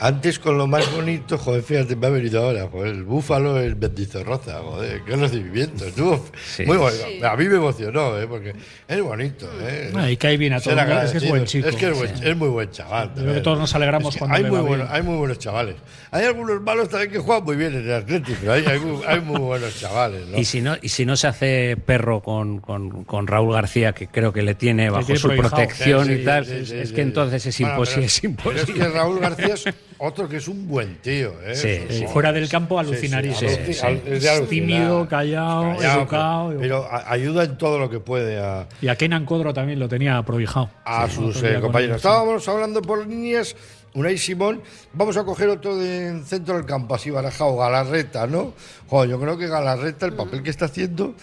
Speaker 3: Antes con lo más bonito, joder, fíjate, me ha venido ahora, joder, el búfalo, el bendizorroza, joder, qué recibimiento. Estuvo
Speaker 5: Sí.
Speaker 3: muy bonito. A mí me emocionó, ¿eh? porque es bonito. ¿eh?
Speaker 4: Ah, y cae bien a todo
Speaker 3: Ser
Speaker 4: el mundo, es que es buen chico.
Speaker 3: Es que es, buen- es muy buen chaval.
Speaker 4: creo que todos nos alegramos cuando
Speaker 3: hay muy,
Speaker 4: bien.
Speaker 3: hay muy buenos chavales. Hay algunos malos también que juegan muy bien en el Atlético, pero hay, hay muy, hay muy buenos chavales. ¿no?
Speaker 5: Y si no, y si no se hace perro con, con, con Raúl García, que creo que le tiene bajo
Speaker 4: tiene
Speaker 5: su
Speaker 3: Sí,
Speaker 5: y tal,
Speaker 3: sí, sí,
Speaker 5: es
Speaker 3: sí,
Speaker 5: que
Speaker 3: sí.
Speaker 5: entonces es
Speaker 3: Bueno,
Speaker 5: imposible.
Speaker 3: pero-
Speaker 5: es
Speaker 3: pero es que Raúl García es otro que es un buen tío. ¿eh?
Speaker 5: Sí, sí.
Speaker 4: Fuera del campo, alucinarísimo.
Speaker 3: Sí, sí,
Speaker 5: Sí,
Speaker 3: al-
Speaker 5: sí.
Speaker 3: es.
Speaker 4: Tímido, callado,
Speaker 3: Callado,
Speaker 4: educado.
Speaker 3: Pero, pero ayuda en todo lo que puede a,
Speaker 4: Y a Kenan Codro también lo tenía prohijado.
Speaker 3: a
Speaker 4: Sí,
Speaker 3: sus eh, compañeros. Estábamos hablando por líneas, Unai Simón. Vamos a coger otro de centro del campo, así barajado, Galarreta, ¿no? Joder, yo creo que Galarreta, el papel que está haciendo,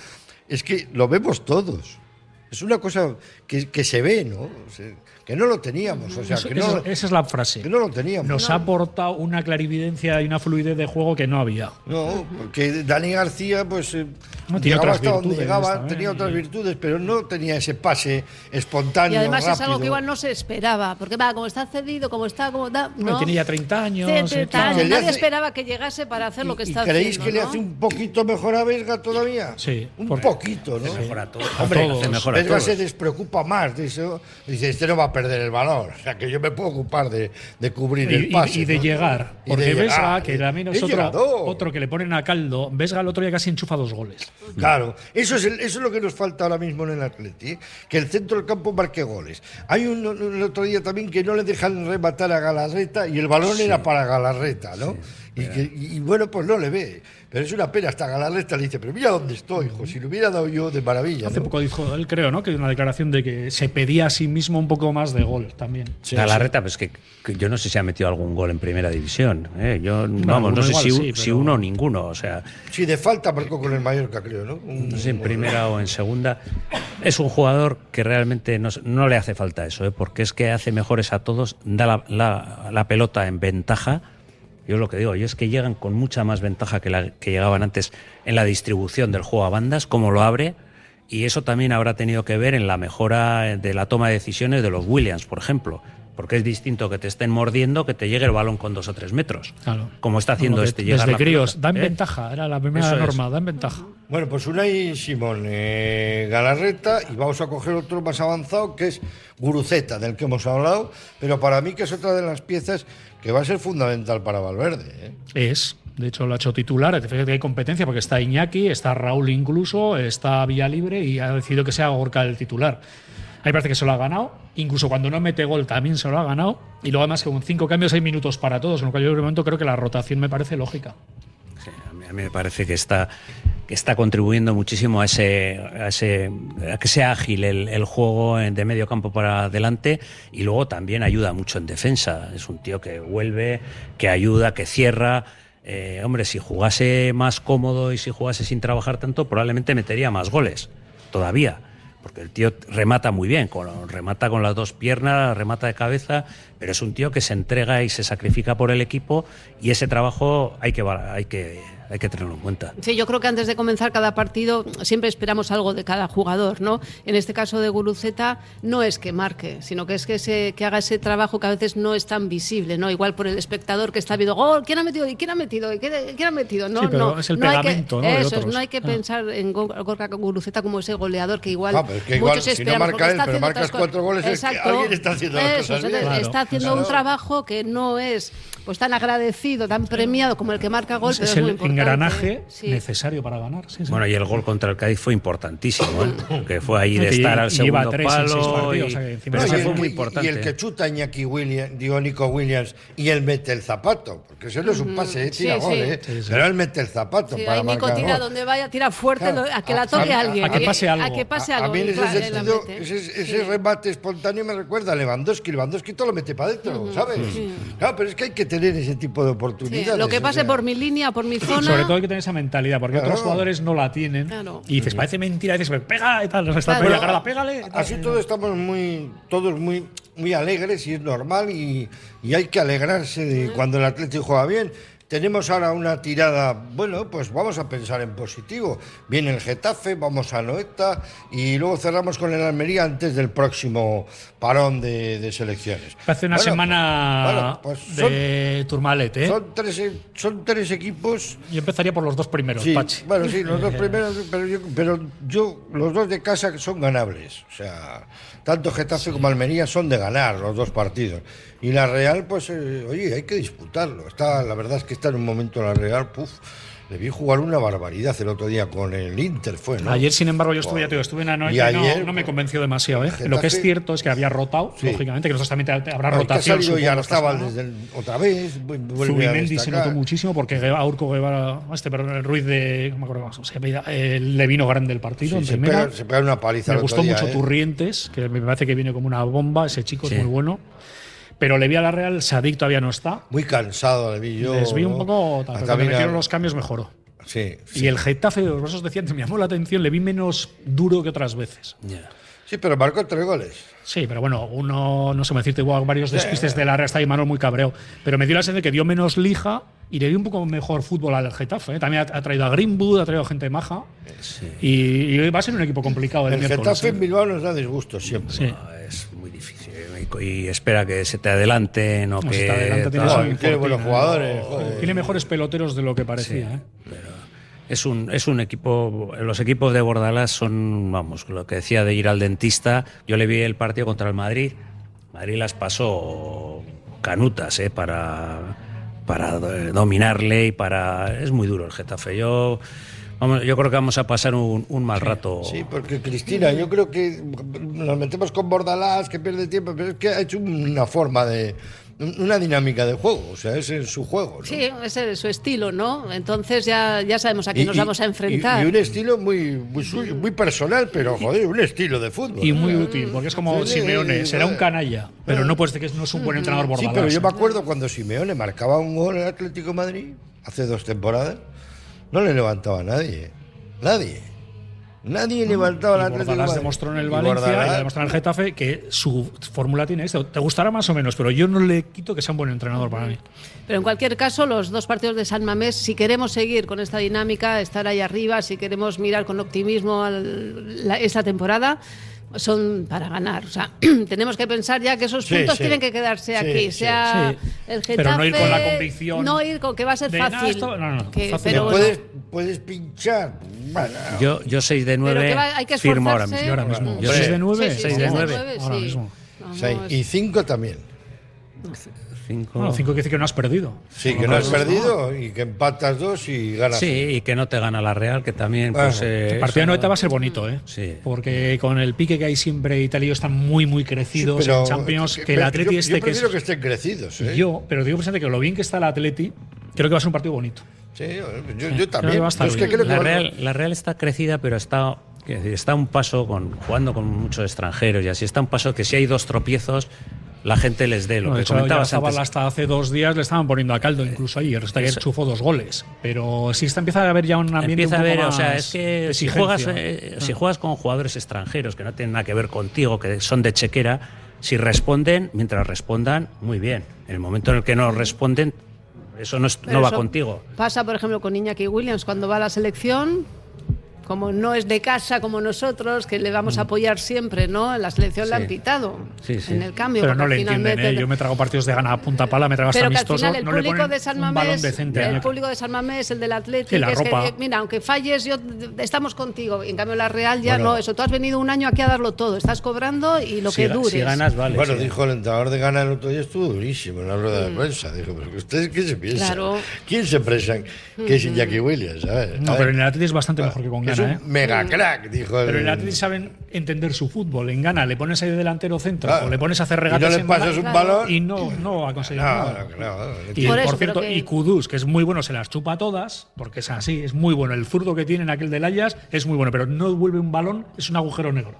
Speaker 3: es que lo vemos todos. Es una cosa que, que se ve, ¿no? O sea, que no lo teníamos. O sea,
Speaker 4: Eso-
Speaker 3: que no,
Speaker 4: eso- esa es la frase.
Speaker 3: que no lo teníamos.
Speaker 4: Nos ha aportado una clarividencia y una fluidez de juego que no había.
Speaker 3: No, porque Dani García, pues. eh,
Speaker 4: No, tiene otras
Speaker 3: hasta donde llegaba, tenía otras virtudes, pero no tenía ese pase espontáneo.
Speaker 6: Y además es algo que igual no se esperaba, porque va, como está cedido, como está, como da,
Speaker 4: No,
Speaker 6: no.
Speaker 4: tiene ya 30 años.
Speaker 6: Sí,
Speaker 4: eh,
Speaker 6: 30
Speaker 4: claro.
Speaker 6: años. Nadie
Speaker 3: hace-
Speaker 6: esperaba que llegase para hacer lo que
Speaker 3: ¿Y
Speaker 6: está
Speaker 3: creéis
Speaker 6: haciendo.
Speaker 3: que le hace un poquito mejor a Vesga todavía?
Speaker 4: Sí,
Speaker 3: Un poquito, ¿no?
Speaker 5: Mejor a todos.
Speaker 3: Hombre,
Speaker 4: a
Speaker 3: Vesga se despreocupa más de eso. Dice, este no va a perder el valor. O sea, que yo me puedo ocupar de, de cubrir
Speaker 4: Y,
Speaker 3: el pase.
Speaker 4: y de
Speaker 3: ¿no?
Speaker 4: llegar.
Speaker 3: Y
Speaker 4: Porque Vesga,
Speaker 3: llegar,
Speaker 4: que también es otro, otro que le ponen a caldo, Vesga el otro día casi enchufa dos goles.
Speaker 3: Claro, eso es, el- eso es lo que nos falta ahora mismo en el Atleti, ¿eh? que el centro del campo marque goles. Hay un, otro día también que no le dejan rematar a Galarreta y el balón era para Galarreta, ¿no? Y, que- y- y bueno, pues no le ve. Pero es una pena, hasta Galarreta le dice, pero mira dónde estoy, hijo, si lo hubiera dado yo de maravilla.
Speaker 4: Hace
Speaker 3: ¿no?
Speaker 4: poco dijo él, creo, ¿no? Que una declaración de que se pedía a sí mismo un poco más de gol también.
Speaker 5: Galarreta, pues que, que yo no sé si ha metido algún gol en primera división. ¿eh? Yo, vamos, no sé
Speaker 4: igual
Speaker 5: si,
Speaker 4: sí,
Speaker 5: uno o ninguno. O sea,
Speaker 3: Sí, de falta marcó con el Mallorca, creo, ¿no? Un-
Speaker 5: no sé en primera o en segunda. Es un jugador que realmente no, no le hace falta eso, ¿eh? porque es que hace mejores a todos, da la, la- la pelota en ventaja. Yo lo que digo, yo es que llegan con mucha más ventaja que la que llegaban antes en la distribución del juego a bandas, como lo abre, y eso también habrá tenido que ver en la mejora de la toma de decisiones de los Williams, por ejemplo. Porque es distinto que te estén mordiendo que te llegue el balón con dos o tres metros.
Speaker 4: Claro.
Speaker 5: Como está haciendo
Speaker 4: Como
Speaker 5: este llegar
Speaker 4: Desde
Speaker 5: la
Speaker 4: críos, dan
Speaker 5: ¿eh?
Speaker 4: ventaja, era la primera
Speaker 5: Eso es.
Speaker 4: norma, dan ventaja.
Speaker 3: Bueno, pues Unai Simón, eh, Galarreta, y vamos a coger otro más avanzado que es Guruceta, del que hemos hablado, pero para mí que es otra de las piezas que va a ser fundamental para Valverde. ¿eh?
Speaker 4: Es, de hecho, lo ha hecho titular. Fíjate que hay competencia porque está Iñaki, está Raúl incluso, está Villalibre y ha decidido que sea Gorka el titular. A mí me parece que se lo ha ganado. Incluso cuando no mete gol también se lo ha ganado. Y luego además que con cinco cambios hay minutos para todos. En lo cual yo de momento creo que la rotación me parece lógica.
Speaker 5: A, mí, me parece que está, que está contribuyendo muchísimo a ese, a ese a que sea ágil el, juego de medio campo para adelante y luego también ayuda mucho en defensa. Es un tío que vuelve, que ayuda, que cierra. Eh, hombre, si jugase más cómodo y si jugase sin trabajar tanto, probablemente metería más goles todavía. Porque el tío remata muy bien, con, remata con las dos piernas, remata de cabeza, pero es un tío que se entrega y se sacrifica por el equipo y ese trabajo hay que, hay que, hay que tenerlo en cuenta.
Speaker 6: Sí, yo creo que antes de comenzar cada partido siempre esperamos algo de cada jugador, ¿no? En este caso de Guruceta no es que marque, sino que es que, se, que haga ese trabajo que a veces no es tan visible, ¿no? Igual por el espectador que está viendo, gol, ¿quién ha metido? ¿Y quién ha metido? ¿Y quién, quién ha metido? No,
Speaker 4: Sí, pero
Speaker 6: no,
Speaker 4: es el
Speaker 6: no hay que,
Speaker 4: pegamento, ¿no?
Speaker 6: Eso, no hay que
Speaker 4: Ah.
Speaker 6: pensar en Go- Gorka Guruceta como ese goleador que igual
Speaker 3: Ah, pero es que igual,
Speaker 6: muchos
Speaker 3: si no
Speaker 6: esperamos,
Speaker 3: marca él,
Speaker 6: está
Speaker 3: pero
Speaker 6: haciendo
Speaker 3: marcas cuatro goles, es que
Speaker 6: Exacto.
Speaker 3: alguien está haciendo las
Speaker 6: Eso,
Speaker 3: cosas bien.
Speaker 6: está
Speaker 3: Claro.
Speaker 6: haciendo
Speaker 3: Claro.
Speaker 6: un trabajo que no es pues tan agradecido, tan premiado como el que marca gol,
Speaker 4: Es,
Speaker 6: pero
Speaker 4: es
Speaker 6: es muy
Speaker 4: el
Speaker 6: importante.
Speaker 4: Engranaje
Speaker 6: Sí.
Speaker 4: necesario para ganar. sí, sí.
Speaker 5: Bueno, y el gol contra el Cádiz fue importantísimo, ¿eh? que fue ahí de estar al
Speaker 4: lleva
Speaker 5: segundo
Speaker 4: tres
Speaker 5: palo.
Speaker 4: partidos,
Speaker 5: y-
Speaker 4: o sea, que encima
Speaker 5: pero
Speaker 3: No,
Speaker 5: ese
Speaker 3: y,
Speaker 5: fue
Speaker 3: el,
Speaker 5: muy importante.
Speaker 3: y el que chuta Iñaki Williams, digo Nico Williams, y él mete el zapato, porque ese no es un pase, eh, tira
Speaker 6: sí.
Speaker 3: gol, ¿eh?
Speaker 4: Sí, sí.
Speaker 3: pero él mete el zapato
Speaker 6: Sí,
Speaker 3: para
Speaker 6: ahí Nico
Speaker 3: marcar
Speaker 6: tira
Speaker 3: gol.
Speaker 6: donde vaya, tira fuerte,
Speaker 3: Claro.
Speaker 6: a que la
Speaker 3: A-
Speaker 6: toque
Speaker 3: a-
Speaker 6: alguien.
Speaker 4: a que pase algo.
Speaker 6: A que pase
Speaker 3: A, a
Speaker 6: algo.
Speaker 3: mí en ese
Speaker 6: claro,
Speaker 3: sentido, ese, ese
Speaker 6: Sí.
Speaker 3: remate espontáneo me recuerda a Lewandowski. Lewandowski todo lo mete para adentro, ¿sabes? Claro, pero es que hay que tener ese tipo de oportunidades.
Speaker 6: lo que pase por mi línea, por mi zona.
Speaker 4: Sobre todo hay que tener esa mentalidad, porque
Speaker 3: Claro.
Speaker 4: otros jugadores no la tienen.
Speaker 6: Claro.
Speaker 4: Y dices, parece mentira, dices, pega y tal, nos está
Speaker 6: Claro.
Speaker 4: pegando, Carla, pégale. y tal.
Speaker 3: Así todos estamos muy, todos muy, muy alegres y es normal y, y hay que alegrarse de cuando el Atlético juega bien. Tenemos ahora una tirada, bueno, pues vamos a pensar en positivo. Viene el Getafe, vamos a Noeta y luego cerramos con el Almería antes del próximo parón de, de selecciones.
Speaker 4: Hace una
Speaker 3: Bueno,
Speaker 4: semana
Speaker 3: bueno, pues son-
Speaker 4: de Turmalet, ¿eh?
Speaker 3: Son tres, e- son tres equipos
Speaker 4: Yo empezaría por los dos primeros,
Speaker 3: Sí,
Speaker 4: Pachi.
Speaker 3: bueno, sí, los dos primeros, pero yo, pero yo, los dos de casa son ganables. O sea, tanto Getafe como Almería son de ganar los dos partidos. Y la Real, pues, eh, oye, hay que disputarlo. Está, la verdad es que está en un momento la Real, puf, le vi jugar una barbaridad el otro día con el Inter, fue, ¿no?
Speaker 4: Ayer, sin embargo, yo estuve, ya te digo, estuve en la noche
Speaker 3: Y
Speaker 4: y no,
Speaker 3: ayer,
Speaker 4: no me convenció demasiado. ¿eh?
Speaker 3: Getafe-
Speaker 4: Lo que es cierto es que había rotado,
Speaker 3: Sí.
Speaker 4: lógicamente, que nosotros también habrá
Speaker 3: que ha
Speaker 4: rotación.
Speaker 3: salido y
Speaker 4: supongo, esta
Speaker 3: Arzabal
Speaker 4: semana.
Speaker 3: desde el- otra vez.
Speaker 4: Zubimendi se notó muchísimo porque Aurco Guevara, este, perdón, el Ruiz de, no me acuerdo cómo se llama, eh, le vino grande el partido
Speaker 3: Sí,
Speaker 4: en
Speaker 3: se, pega, se pega una paliza
Speaker 4: Me
Speaker 3: el otro
Speaker 4: gustó
Speaker 3: día,
Speaker 4: mucho
Speaker 3: ¿eh?
Speaker 4: Turrientes, que me parece que viene como una bomba, ese chico
Speaker 5: Sí.
Speaker 4: es muy bueno. Pero le vi a la Real, Sadik todavía no está.
Speaker 3: Muy cansado le vi yo.
Speaker 4: Les vi un
Speaker 3: ¿no?
Speaker 4: poco, tal,
Speaker 3: A
Speaker 4: pero cuando
Speaker 3: caminar.
Speaker 4: metieron los cambios mejoró.
Speaker 3: Sí,
Speaker 4: Y
Speaker 3: sí.
Speaker 4: el Getafe, los vasos decían, me llamó la atención, le vi menos duro que otras veces.
Speaker 5: Ya.
Speaker 3: sí, pero marcó tres goles.
Speaker 4: Sí, pero bueno, uno, no sé me decirte, igual varios despistes de la Real está ahí Manuel muy cabreo. Pero me dio la sensación de que dio menos lija y le dio un poco mejor fútbol al Getafe. ¿eh? También ha, ha traído a Greenwood, ha traído gente maja. Y, y va a ser un equipo complicado el,
Speaker 3: El. Getafe
Speaker 4: ¿eh?
Speaker 3: en Bilbao nos da disgusto siempre.
Speaker 4: Sí.
Speaker 5: No, es muy difícil. Y, espera que se te adelanten o
Speaker 4: No,
Speaker 5: que.
Speaker 4: si te adelanta, tienes
Speaker 5: tal.
Speaker 4: un
Speaker 3: Joder, tiene buenos
Speaker 4: ¿eh?
Speaker 3: jugadores, joder.
Speaker 4: Tiene mejores peloteros de lo que parecía. ¿eh?
Speaker 5: Es un, es un equipo. Los equipos de Bordalás son, vamos, lo que decía de ir al dentista. Yo le vi el partido contra el Madrid. Madrid las pasó canutas, ¿eh? Para, para dominarle y para. Es muy duro el Getafe. Yo, vamos, yo creo que vamos a pasar un, un mal rato.
Speaker 3: Sí, porque Cristina, yo creo que nos metemos con Bordalás, que pierde tiempo, pero es que ha hecho una forma de. una dinámica de juego, o sea, es en su juego. ¿no?
Speaker 6: Sí, ese es su estilo, ¿no? Entonces ya, ya sabemos a qué
Speaker 3: Y-
Speaker 6: nos
Speaker 3: y-
Speaker 6: vamos a enfrentar.
Speaker 3: Y, y un estilo muy, muy, suyo, muy personal, pero joder, un estilo de fútbol.
Speaker 4: Y muy útil, porque es como
Speaker 3: Sí,
Speaker 4: Simeone,
Speaker 3: sí,
Speaker 4: será
Speaker 3: sí.
Speaker 4: un canalla, pero no puedes decir que no es un buen entrenador
Speaker 3: Sí,
Speaker 4: Bordalás.
Speaker 3: pero yo me acuerdo cuando Simeone marcaba un gol en el Atlético de Madrid, hace dos temporadas, no le levantaba a nadie. Nadie. Nadie levantaba de
Speaker 4: Bordalás demostró en el Valencia y
Speaker 3: Bordalás-
Speaker 4: le demostró en el Getafe que su fórmula tiene esto. Te gustará más o menos, pero yo no le quito que sea un buen entrenador para mí.
Speaker 6: Pero en cualquier caso, los dos partidos de San Mamés, si queremos seguir con esta dinámica, estar ahí arriba, si queremos mirar con optimismo al- la- esta temporada, son para ganar. O sea, tenemos que pensar ya que esos
Speaker 4: Sí,
Speaker 6: puntos
Speaker 4: sí.
Speaker 6: tienen que quedarse
Speaker 4: Sí,
Speaker 6: aquí,
Speaker 4: sí,
Speaker 6: sea
Speaker 4: sí.
Speaker 6: el Getafe.
Speaker 4: Pero no ir con la convicción
Speaker 6: No ir con que va a ser
Speaker 4: de, "Nah,
Speaker 6: fácil.
Speaker 4: esto- no, no,
Speaker 6: que-
Speaker 4: fácil
Speaker 6: pero
Speaker 4: no.
Speaker 3: Puedes, puedes pinchar. Bueno,
Speaker 5: Yo, yo 6 de
Speaker 6: Pero
Speaker 5: 9
Speaker 6: que va- hay que
Speaker 5: firmo ahora
Speaker 6: esforzarse.
Speaker 5: mismo.
Speaker 4: Yo ahora mismo.
Speaker 5: Yo
Speaker 4: ¿Seis
Speaker 5: sé-
Speaker 4: de nueve?
Speaker 6: Sí, sí,
Speaker 5: seis
Speaker 6: sí,
Speaker 5: de
Speaker 6: seis de
Speaker 5: 9.
Speaker 6: nueve,
Speaker 4: ahora
Speaker 6: sí.
Speaker 4: mismo.
Speaker 6: Vamos.
Speaker 3: seis. Y cinco también.
Speaker 5: Cinco.
Speaker 4: Bueno, cinco quiere decir que no has perdido.
Speaker 3: Sí, que no has perdido y que empatas dos y ganas.
Speaker 5: Sí, y que no te gana la Real, que también. Pues, eh,
Speaker 4: El partido de Noeta va a ser bonito, ¿eh?
Speaker 5: Sí.
Speaker 4: Porque con el pique que hay siempre Italia están muy, muy
Speaker 3: Sí,
Speaker 4: crecidos
Speaker 3: pero-
Speaker 4: en Champions. Que el
Speaker 3: yo-
Speaker 4: Atleti
Speaker 3: yo,
Speaker 4: este
Speaker 3: yo
Speaker 4: que es.
Speaker 3: prefiero que estén crecidos. ¿eh?
Speaker 4: Yo, pero digo presente que lo bien que está el Atleti, creo que va a ser un partido bonito.
Speaker 3: Sí, yo, yo
Speaker 4: creo
Speaker 3: también.
Speaker 4: que va a estar
Speaker 3: Yo es que
Speaker 4: bien.
Speaker 3: creo que
Speaker 5: la, Real, la Real está crecida, pero está, está un paso con, jugando con muchos extranjeros y así está un paso que si hay dos tropiezos, la gente les dé. Lo
Speaker 4: No,
Speaker 5: que
Speaker 4: hecho,
Speaker 5: comentabas
Speaker 4: Oyarzabal
Speaker 5: antes.
Speaker 4: hasta hace dos días le estaban poniendo a caldo incluso ahí. Hasta que chufó dos goles. Pero sí está empieza a haber ya un ambiente
Speaker 5: Empieza a
Speaker 4: un poco
Speaker 5: ver, o sea, es que
Speaker 4: de
Speaker 5: si juegas, eh, si juegas con jugadores extranjeros que no tienen nada que ver contigo, que son de chequera, si responden, mientras respondan, muy bien. En el momento en el que no responden, Eso no, es-
Speaker 6: Pero
Speaker 5: no va
Speaker 6: eso
Speaker 5: contigo.
Speaker 6: Pasa, por ejemplo, con Iñaki Williams cuando va a la selección. Como no es de casa como nosotros, que le vamos a apoyar siempre, ¿no? En la selección le han
Speaker 5: Mm. Sí.
Speaker 6: pitado
Speaker 5: Sí, sí.
Speaker 6: en el cambio.
Speaker 4: Pero no le entienden, ¿eh? Yo me trago partidos de gana a punta pala, me trago hasta
Speaker 6: Pero que al
Speaker 4: amistoso.
Speaker 6: final el
Speaker 4: no le
Speaker 6: público de San Mamés,
Speaker 4: decente.
Speaker 6: el
Speaker 4: Iñaki.
Speaker 6: público de San Mamés, el del Atlético,
Speaker 4: Sí, la
Speaker 6: es que,
Speaker 4: ropa.
Speaker 6: eh, mira, aunque falles, yo estamos contigo. En cambio la Real ya
Speaker 3: Bueno.
Speaker 6: no, eso. Tú has venido un año aquí a darlo todo, estás cobrando y lo
Speaker 5: Si
Speaker 6: que dures.
Speaker 5: si ganas, vale.
Speaker 3: Bueno,
Speaker 5: sí.
Speaker 3: dijo el entrenador de Ghana el otro día, estuvo durísimo en la rueda de prensa. Dijo, pero que ¿ustedes qué se piensan?
Speaker 6: Claro.
Speaker 3: ¿Quién se piensan que es Iñaki Williams? ¿sabes?
Speaker 4: No, pero en el Atlético es bastante mejor que con
Speaker 3: Que es un
Speaker 4: ¿eh?
Speaker 3: mega crack, dijo el...
Speaker 4: Pero en el Atlético saben entender su fútbol. En Ghana le pones ahí de delantero centro
Speaker 3: Claro.
Speaker 4: o le pones a hacer
Speaker 3: Y no
Speaker 4: regatas
Speaker 3: le
Speaker 4: en
Speaker 3: pasas un balón.
Speaker 4: y no, no va a conseguir
Speaker 3: No,
Speaker 4: nada.
Speaker 3: no, claro, no,
Speaker 4: Y
Speaker 6: Por
Speaker 4: por,
Speaker 6: eso,
Speaker 4: cierto,
Speaker 6: que-
Speaker 4: y Kudus, que es muy bueno, se las chupa todas, porque es así, es muy bueno. El zurdo que tiene en aquel del Ayas es muy bueno, pero no vuelve un balón, es un agujero negro.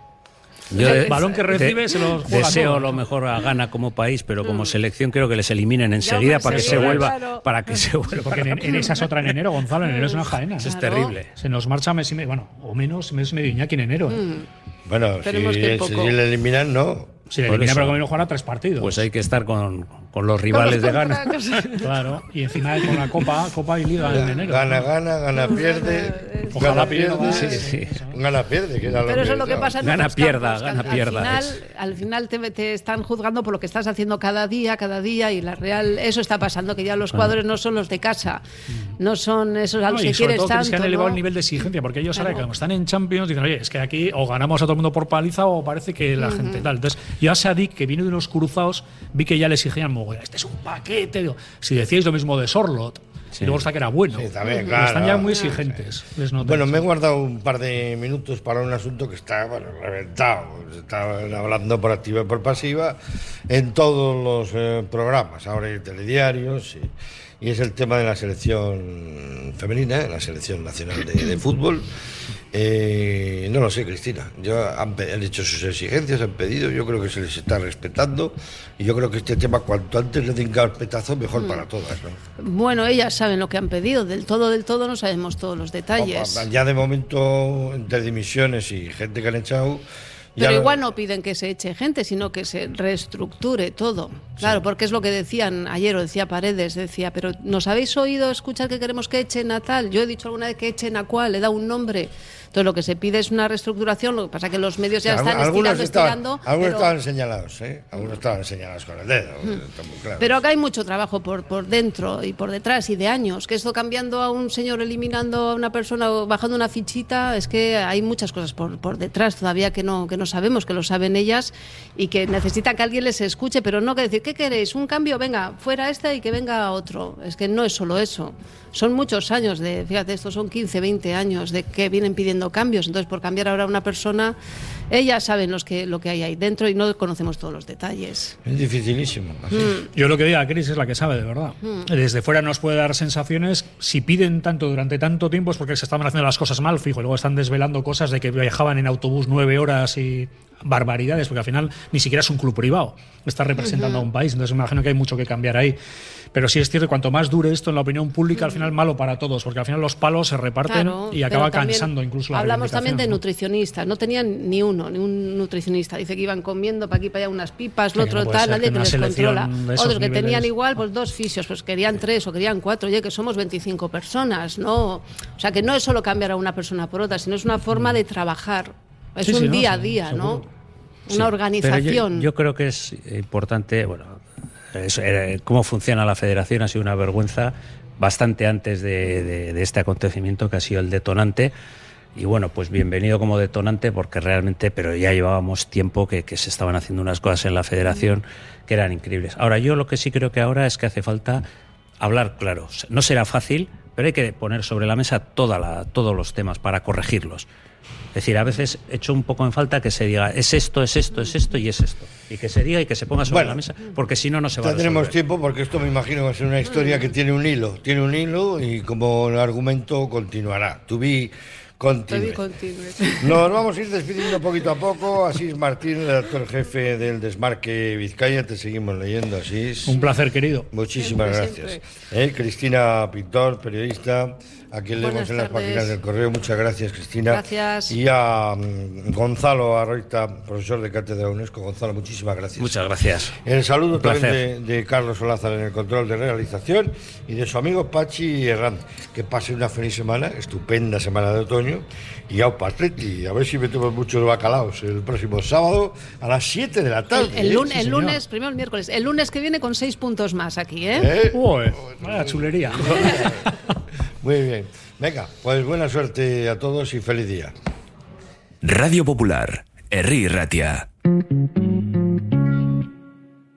Speaker 5: Yo
Speaker 4: el balón que recibe
Speaker 5: de-
Speaker 4: se los juega
Speaker 5: Deseo
Speaker 4: todos.
Speaker 5: lo mejor a Gana como país, pero como selección creo que les eliminen enseguida para que se vuelva,
Speaker 6: claro.
Speaker 5: para que se vuelva.
Speaker 4: Porque en, en esa es otra en enero, Gonzalo, en enero es una faena.
Speaker 5: Eso es
Speaker 6: Claro.
Speaker 5: terrible.
Speaker 4: Se nos marcha mes y medio, bueno, o menos, mes y medio Iñaki en enero. ¿eh?
Speaker 3: Bueno, si, si le eliminan, no.
Speaker 4: Si le
Speaker 5: Por
Speaker 4: elimina,
Speaker 5: eso.
Speaker 4: pero conviene jugar a tres partidos.
Speaker 5: Pues hay que estar con, con los rivales de Gana.
Speaker 4: Claro, y encima con la Copa, Copa y Liga en enero.
Speaker 3: Gana, gana, gana, pierde.
Speaker 4: Ojalá
Speaker 3: gana,
Speaker 4: pierda,
Speaker 3: pierde.
Speaker 4: sí,
Speaker 5: sí.
Speaker 3: Gana, pierde, que era lo
Speaker 6: Pero eso es lo que pasa en
Speaker 5: Gana, pierda,
Speaker 6: campos, que
Speaker 5: gana,
Speaker 6: al-
Speaker 5: pierda,
Speaker 6: Al final,
Speaker 5: es.
Speaker 6: al final te, te están juzgando por lo que estás haciendo cada día, cada día, y la Real, eso está pasando, que ya los cuadros no son los de casa, no son esos a
Speaker 4: No,
Speaker 6: los
Speaker 4: y
Speaker 6: que quieres tanto.
Speaker 4: que han elevado
Speaker 6: ¿no?
Speaker 4: el nivel de exigencia, porque ellos ahora,
Speaker 6: Claro.
Speaker 4: como están en Champions, dicen, oye, es que aquí o ganamos a todo el mundo por paliza o parece que la gente tal. Entonces, yo a Sadik, que viene de unos cruzados, vi que ya le exigían, este es un paquete. Digo, si decíais lo mismo de Sorlot, y luego está que era bueno.
Speaker 3: Sí, también,
Speaker 4: Pero
Speaker 3: claro.
Speaker 4: Están ya muy exigentes. les noto.
Speaker 3: Bueno, me he guardado un par de minutos para un asunto que está bueno, reventado. Se está hablando por activa y por pasiva en todos los eh, programas, ahora hay telediarios, y, y es el tema de la selección femenina, la selección nacional de, de fútbol. Eh, no lo sé, Cristina. Yo, han, han hecho sus exigencias, han pedido, yo creo que se les está respetando, y yo creo que este tema, cuanto antes le den carpetazo, mejor
Speaker 6: Mm.
Speaker 3: para todas. ¿no?
Speaker 6: Bueno, ellas saben lo que han pedido, del todo, del todo no sabemos todos los detalles.
Speaker 3: Ya de momento, entre dimisiones y gente que han echado.
Speaker 6: Pero
Speaker 3: ya-
Speaker 6: igual no piden que se eche gente, sino que se reestructure todo. Claro, porque es lo que decían ayer, o decía Paredes, decía, pero ¿nos habéis oído escuchar que queremos que echen a tal? Yo he dicho alguna vez que echen a cuál, le da un nombre. Entonces lo que se pide es una reestructuración, lo que pasa que los medios ya están
Speaker 3: algunos
Speaker 6: estirando,
Speaker 3: estaban,
Speaker 6: estirando.
Speaker 3: algunos
Speaker 6: pero-
Speaker 3: estaban señalados, ¿eh? Algunos estaban señalados con el dedo. claro.
Speaker 6: Pero acá hay mucho trabajo por, por dentro y por detrás y de años. Que esto cambiando a un señor, eliminando a una persona o bajando una fichita, es que hay muchas cosas por, por detrás todavía que no, que no sabemos, que lo saben ellas y que necesitan que alguien les escuche, pero no que decir, ¿qué queréis? ¿Un cambio? Venga, fuera este y que venga otro. Es que no es solo eso. Son muchos años de, fíjate, estos son 15, 20 años de que vienen pidiendo cambios. Entonces, por cambiar ahora a una persona, ellas saben los que, lo que hay ahí dentro y no conocemos todos los detalles.
Speaker 3: Es dificilísimo. así.
Speaker 4: Yo lo que diga Cris es la que sabe de verdad.
Speaker 6: Mm.
Speaker 4: Desde fuera nos puede dar sensaciones. Si piden tanto durante tanto tiempo es porque se estaban haciendo las cosas mal, fijo. y Luego están desvelando cosas de que viajaban en autobús nueve horas y barbaridades, porque al final ni siquiera es un club privado. Está representando a un país. Entonces me imagino que hay mucho que cambiar ahí. Pero sí es cierto que cuanto más dure esto en la opinión pública, al final malo para todos, porque al final los palos se reparten
Speaker 6: Claro,
Speaker 4: y acaba cansando incluso la
Speaker 6: Hablamos también de nutricionistas, no tenían ni uno, ni un nutricionista. Dice que iban comiendo para aquí para allá unas pipas, lo otro
Speaker 4: no
Speaker 6: tal, nadie
Speaker 4: una
Speaker 6: les controla. Otros que tenían igual, pues dos fisios, pues querían tres o querían cuatro, oye, que somos 25 personas, ¿no? O sea, que no es solo cambiar a una persona por otra, sino es una forma de trabajar. Es
Speaker 5: Sí,
Speaker 6: un
Speaker 5: sí, no,
Speaker 6: día a día, ¿no? Una organización.
Speaker 5: Yo, yo creo que es importante, bueno, es- eh, cómo funciona la federación ha sido una vergüenza bastante antes de, de- de este acontecimiento que ha sido el detonante. Y bueno, pues bienvenido como detonante porque realmente, pero ya llevábamos tiempo que, que se estaban haciendo unas cosas en la federación que eran increíbles. Ahora, yo lo que sí creo que ahora es que hace falta hablar claro. No será fácil, pero hay que poner sobre la mesa toda la, todos los temas para corregirlos. Es decir, a veces echo un poco en falta que se diga es esto, es esto, es esto y es esto. Y que se diga y que se ponga sobre
Speaker 3: Bueno,
Speaker 5: la mesa, porque si no, no se va a resolver.
Speaker 3: tiempo porque esto me imagino va a ser una historia que tiene un hilo, tiene un hilo y como el argumento continuará. Tú vi continue. Nos vamos a ir despidiendo poquito a poco. Asís Martín, el redactor jefe del Desmarque Vizcaya, te seguimos leyendo, Asís.
Speaker 4: Un placer, querido.
Speaker 3: Muchísimas gracias. Eh, Cristina Pintor, periodista, a quien leemos en las páginas del correo. Muchas gracias, Cristina.
Speaker 6: Gracias.
Speaker 3: Y a mm, Gonzalo Arroita, profesor de cátedra UNESCO. Gonzalo, muchísimas gracias.
Speaker 5: Muchas gracias.
Speaker 3: El saludo también de, de Carlos Olázar en el control de realización y de su amigo Pachi Herranz. Que pase una feliz semana, estupenda semana de otoño. Y a Atleti, a ver si metemos muchos bacalaos el próximo sábado a las 7 de la tarde.
Speaker 6: El,
Speaker 3: ¿eh?
Speaker 6: lunes,
Speaker 3: Sí,
Speaker 6: el
Speaker 3: señor.
Speaker 6: lunes, primero el miércoles. El lunes que viene con seis puntos más aquí, ¿eh?
Speaker 3: ¿Eh?
Speaker 4: Uy, vaya chulería.
Speaker 3: Muy bien. Venga, pues buena suerte a todos y feliz día.
Speaker 8: Radio Popular, Herri Ratia.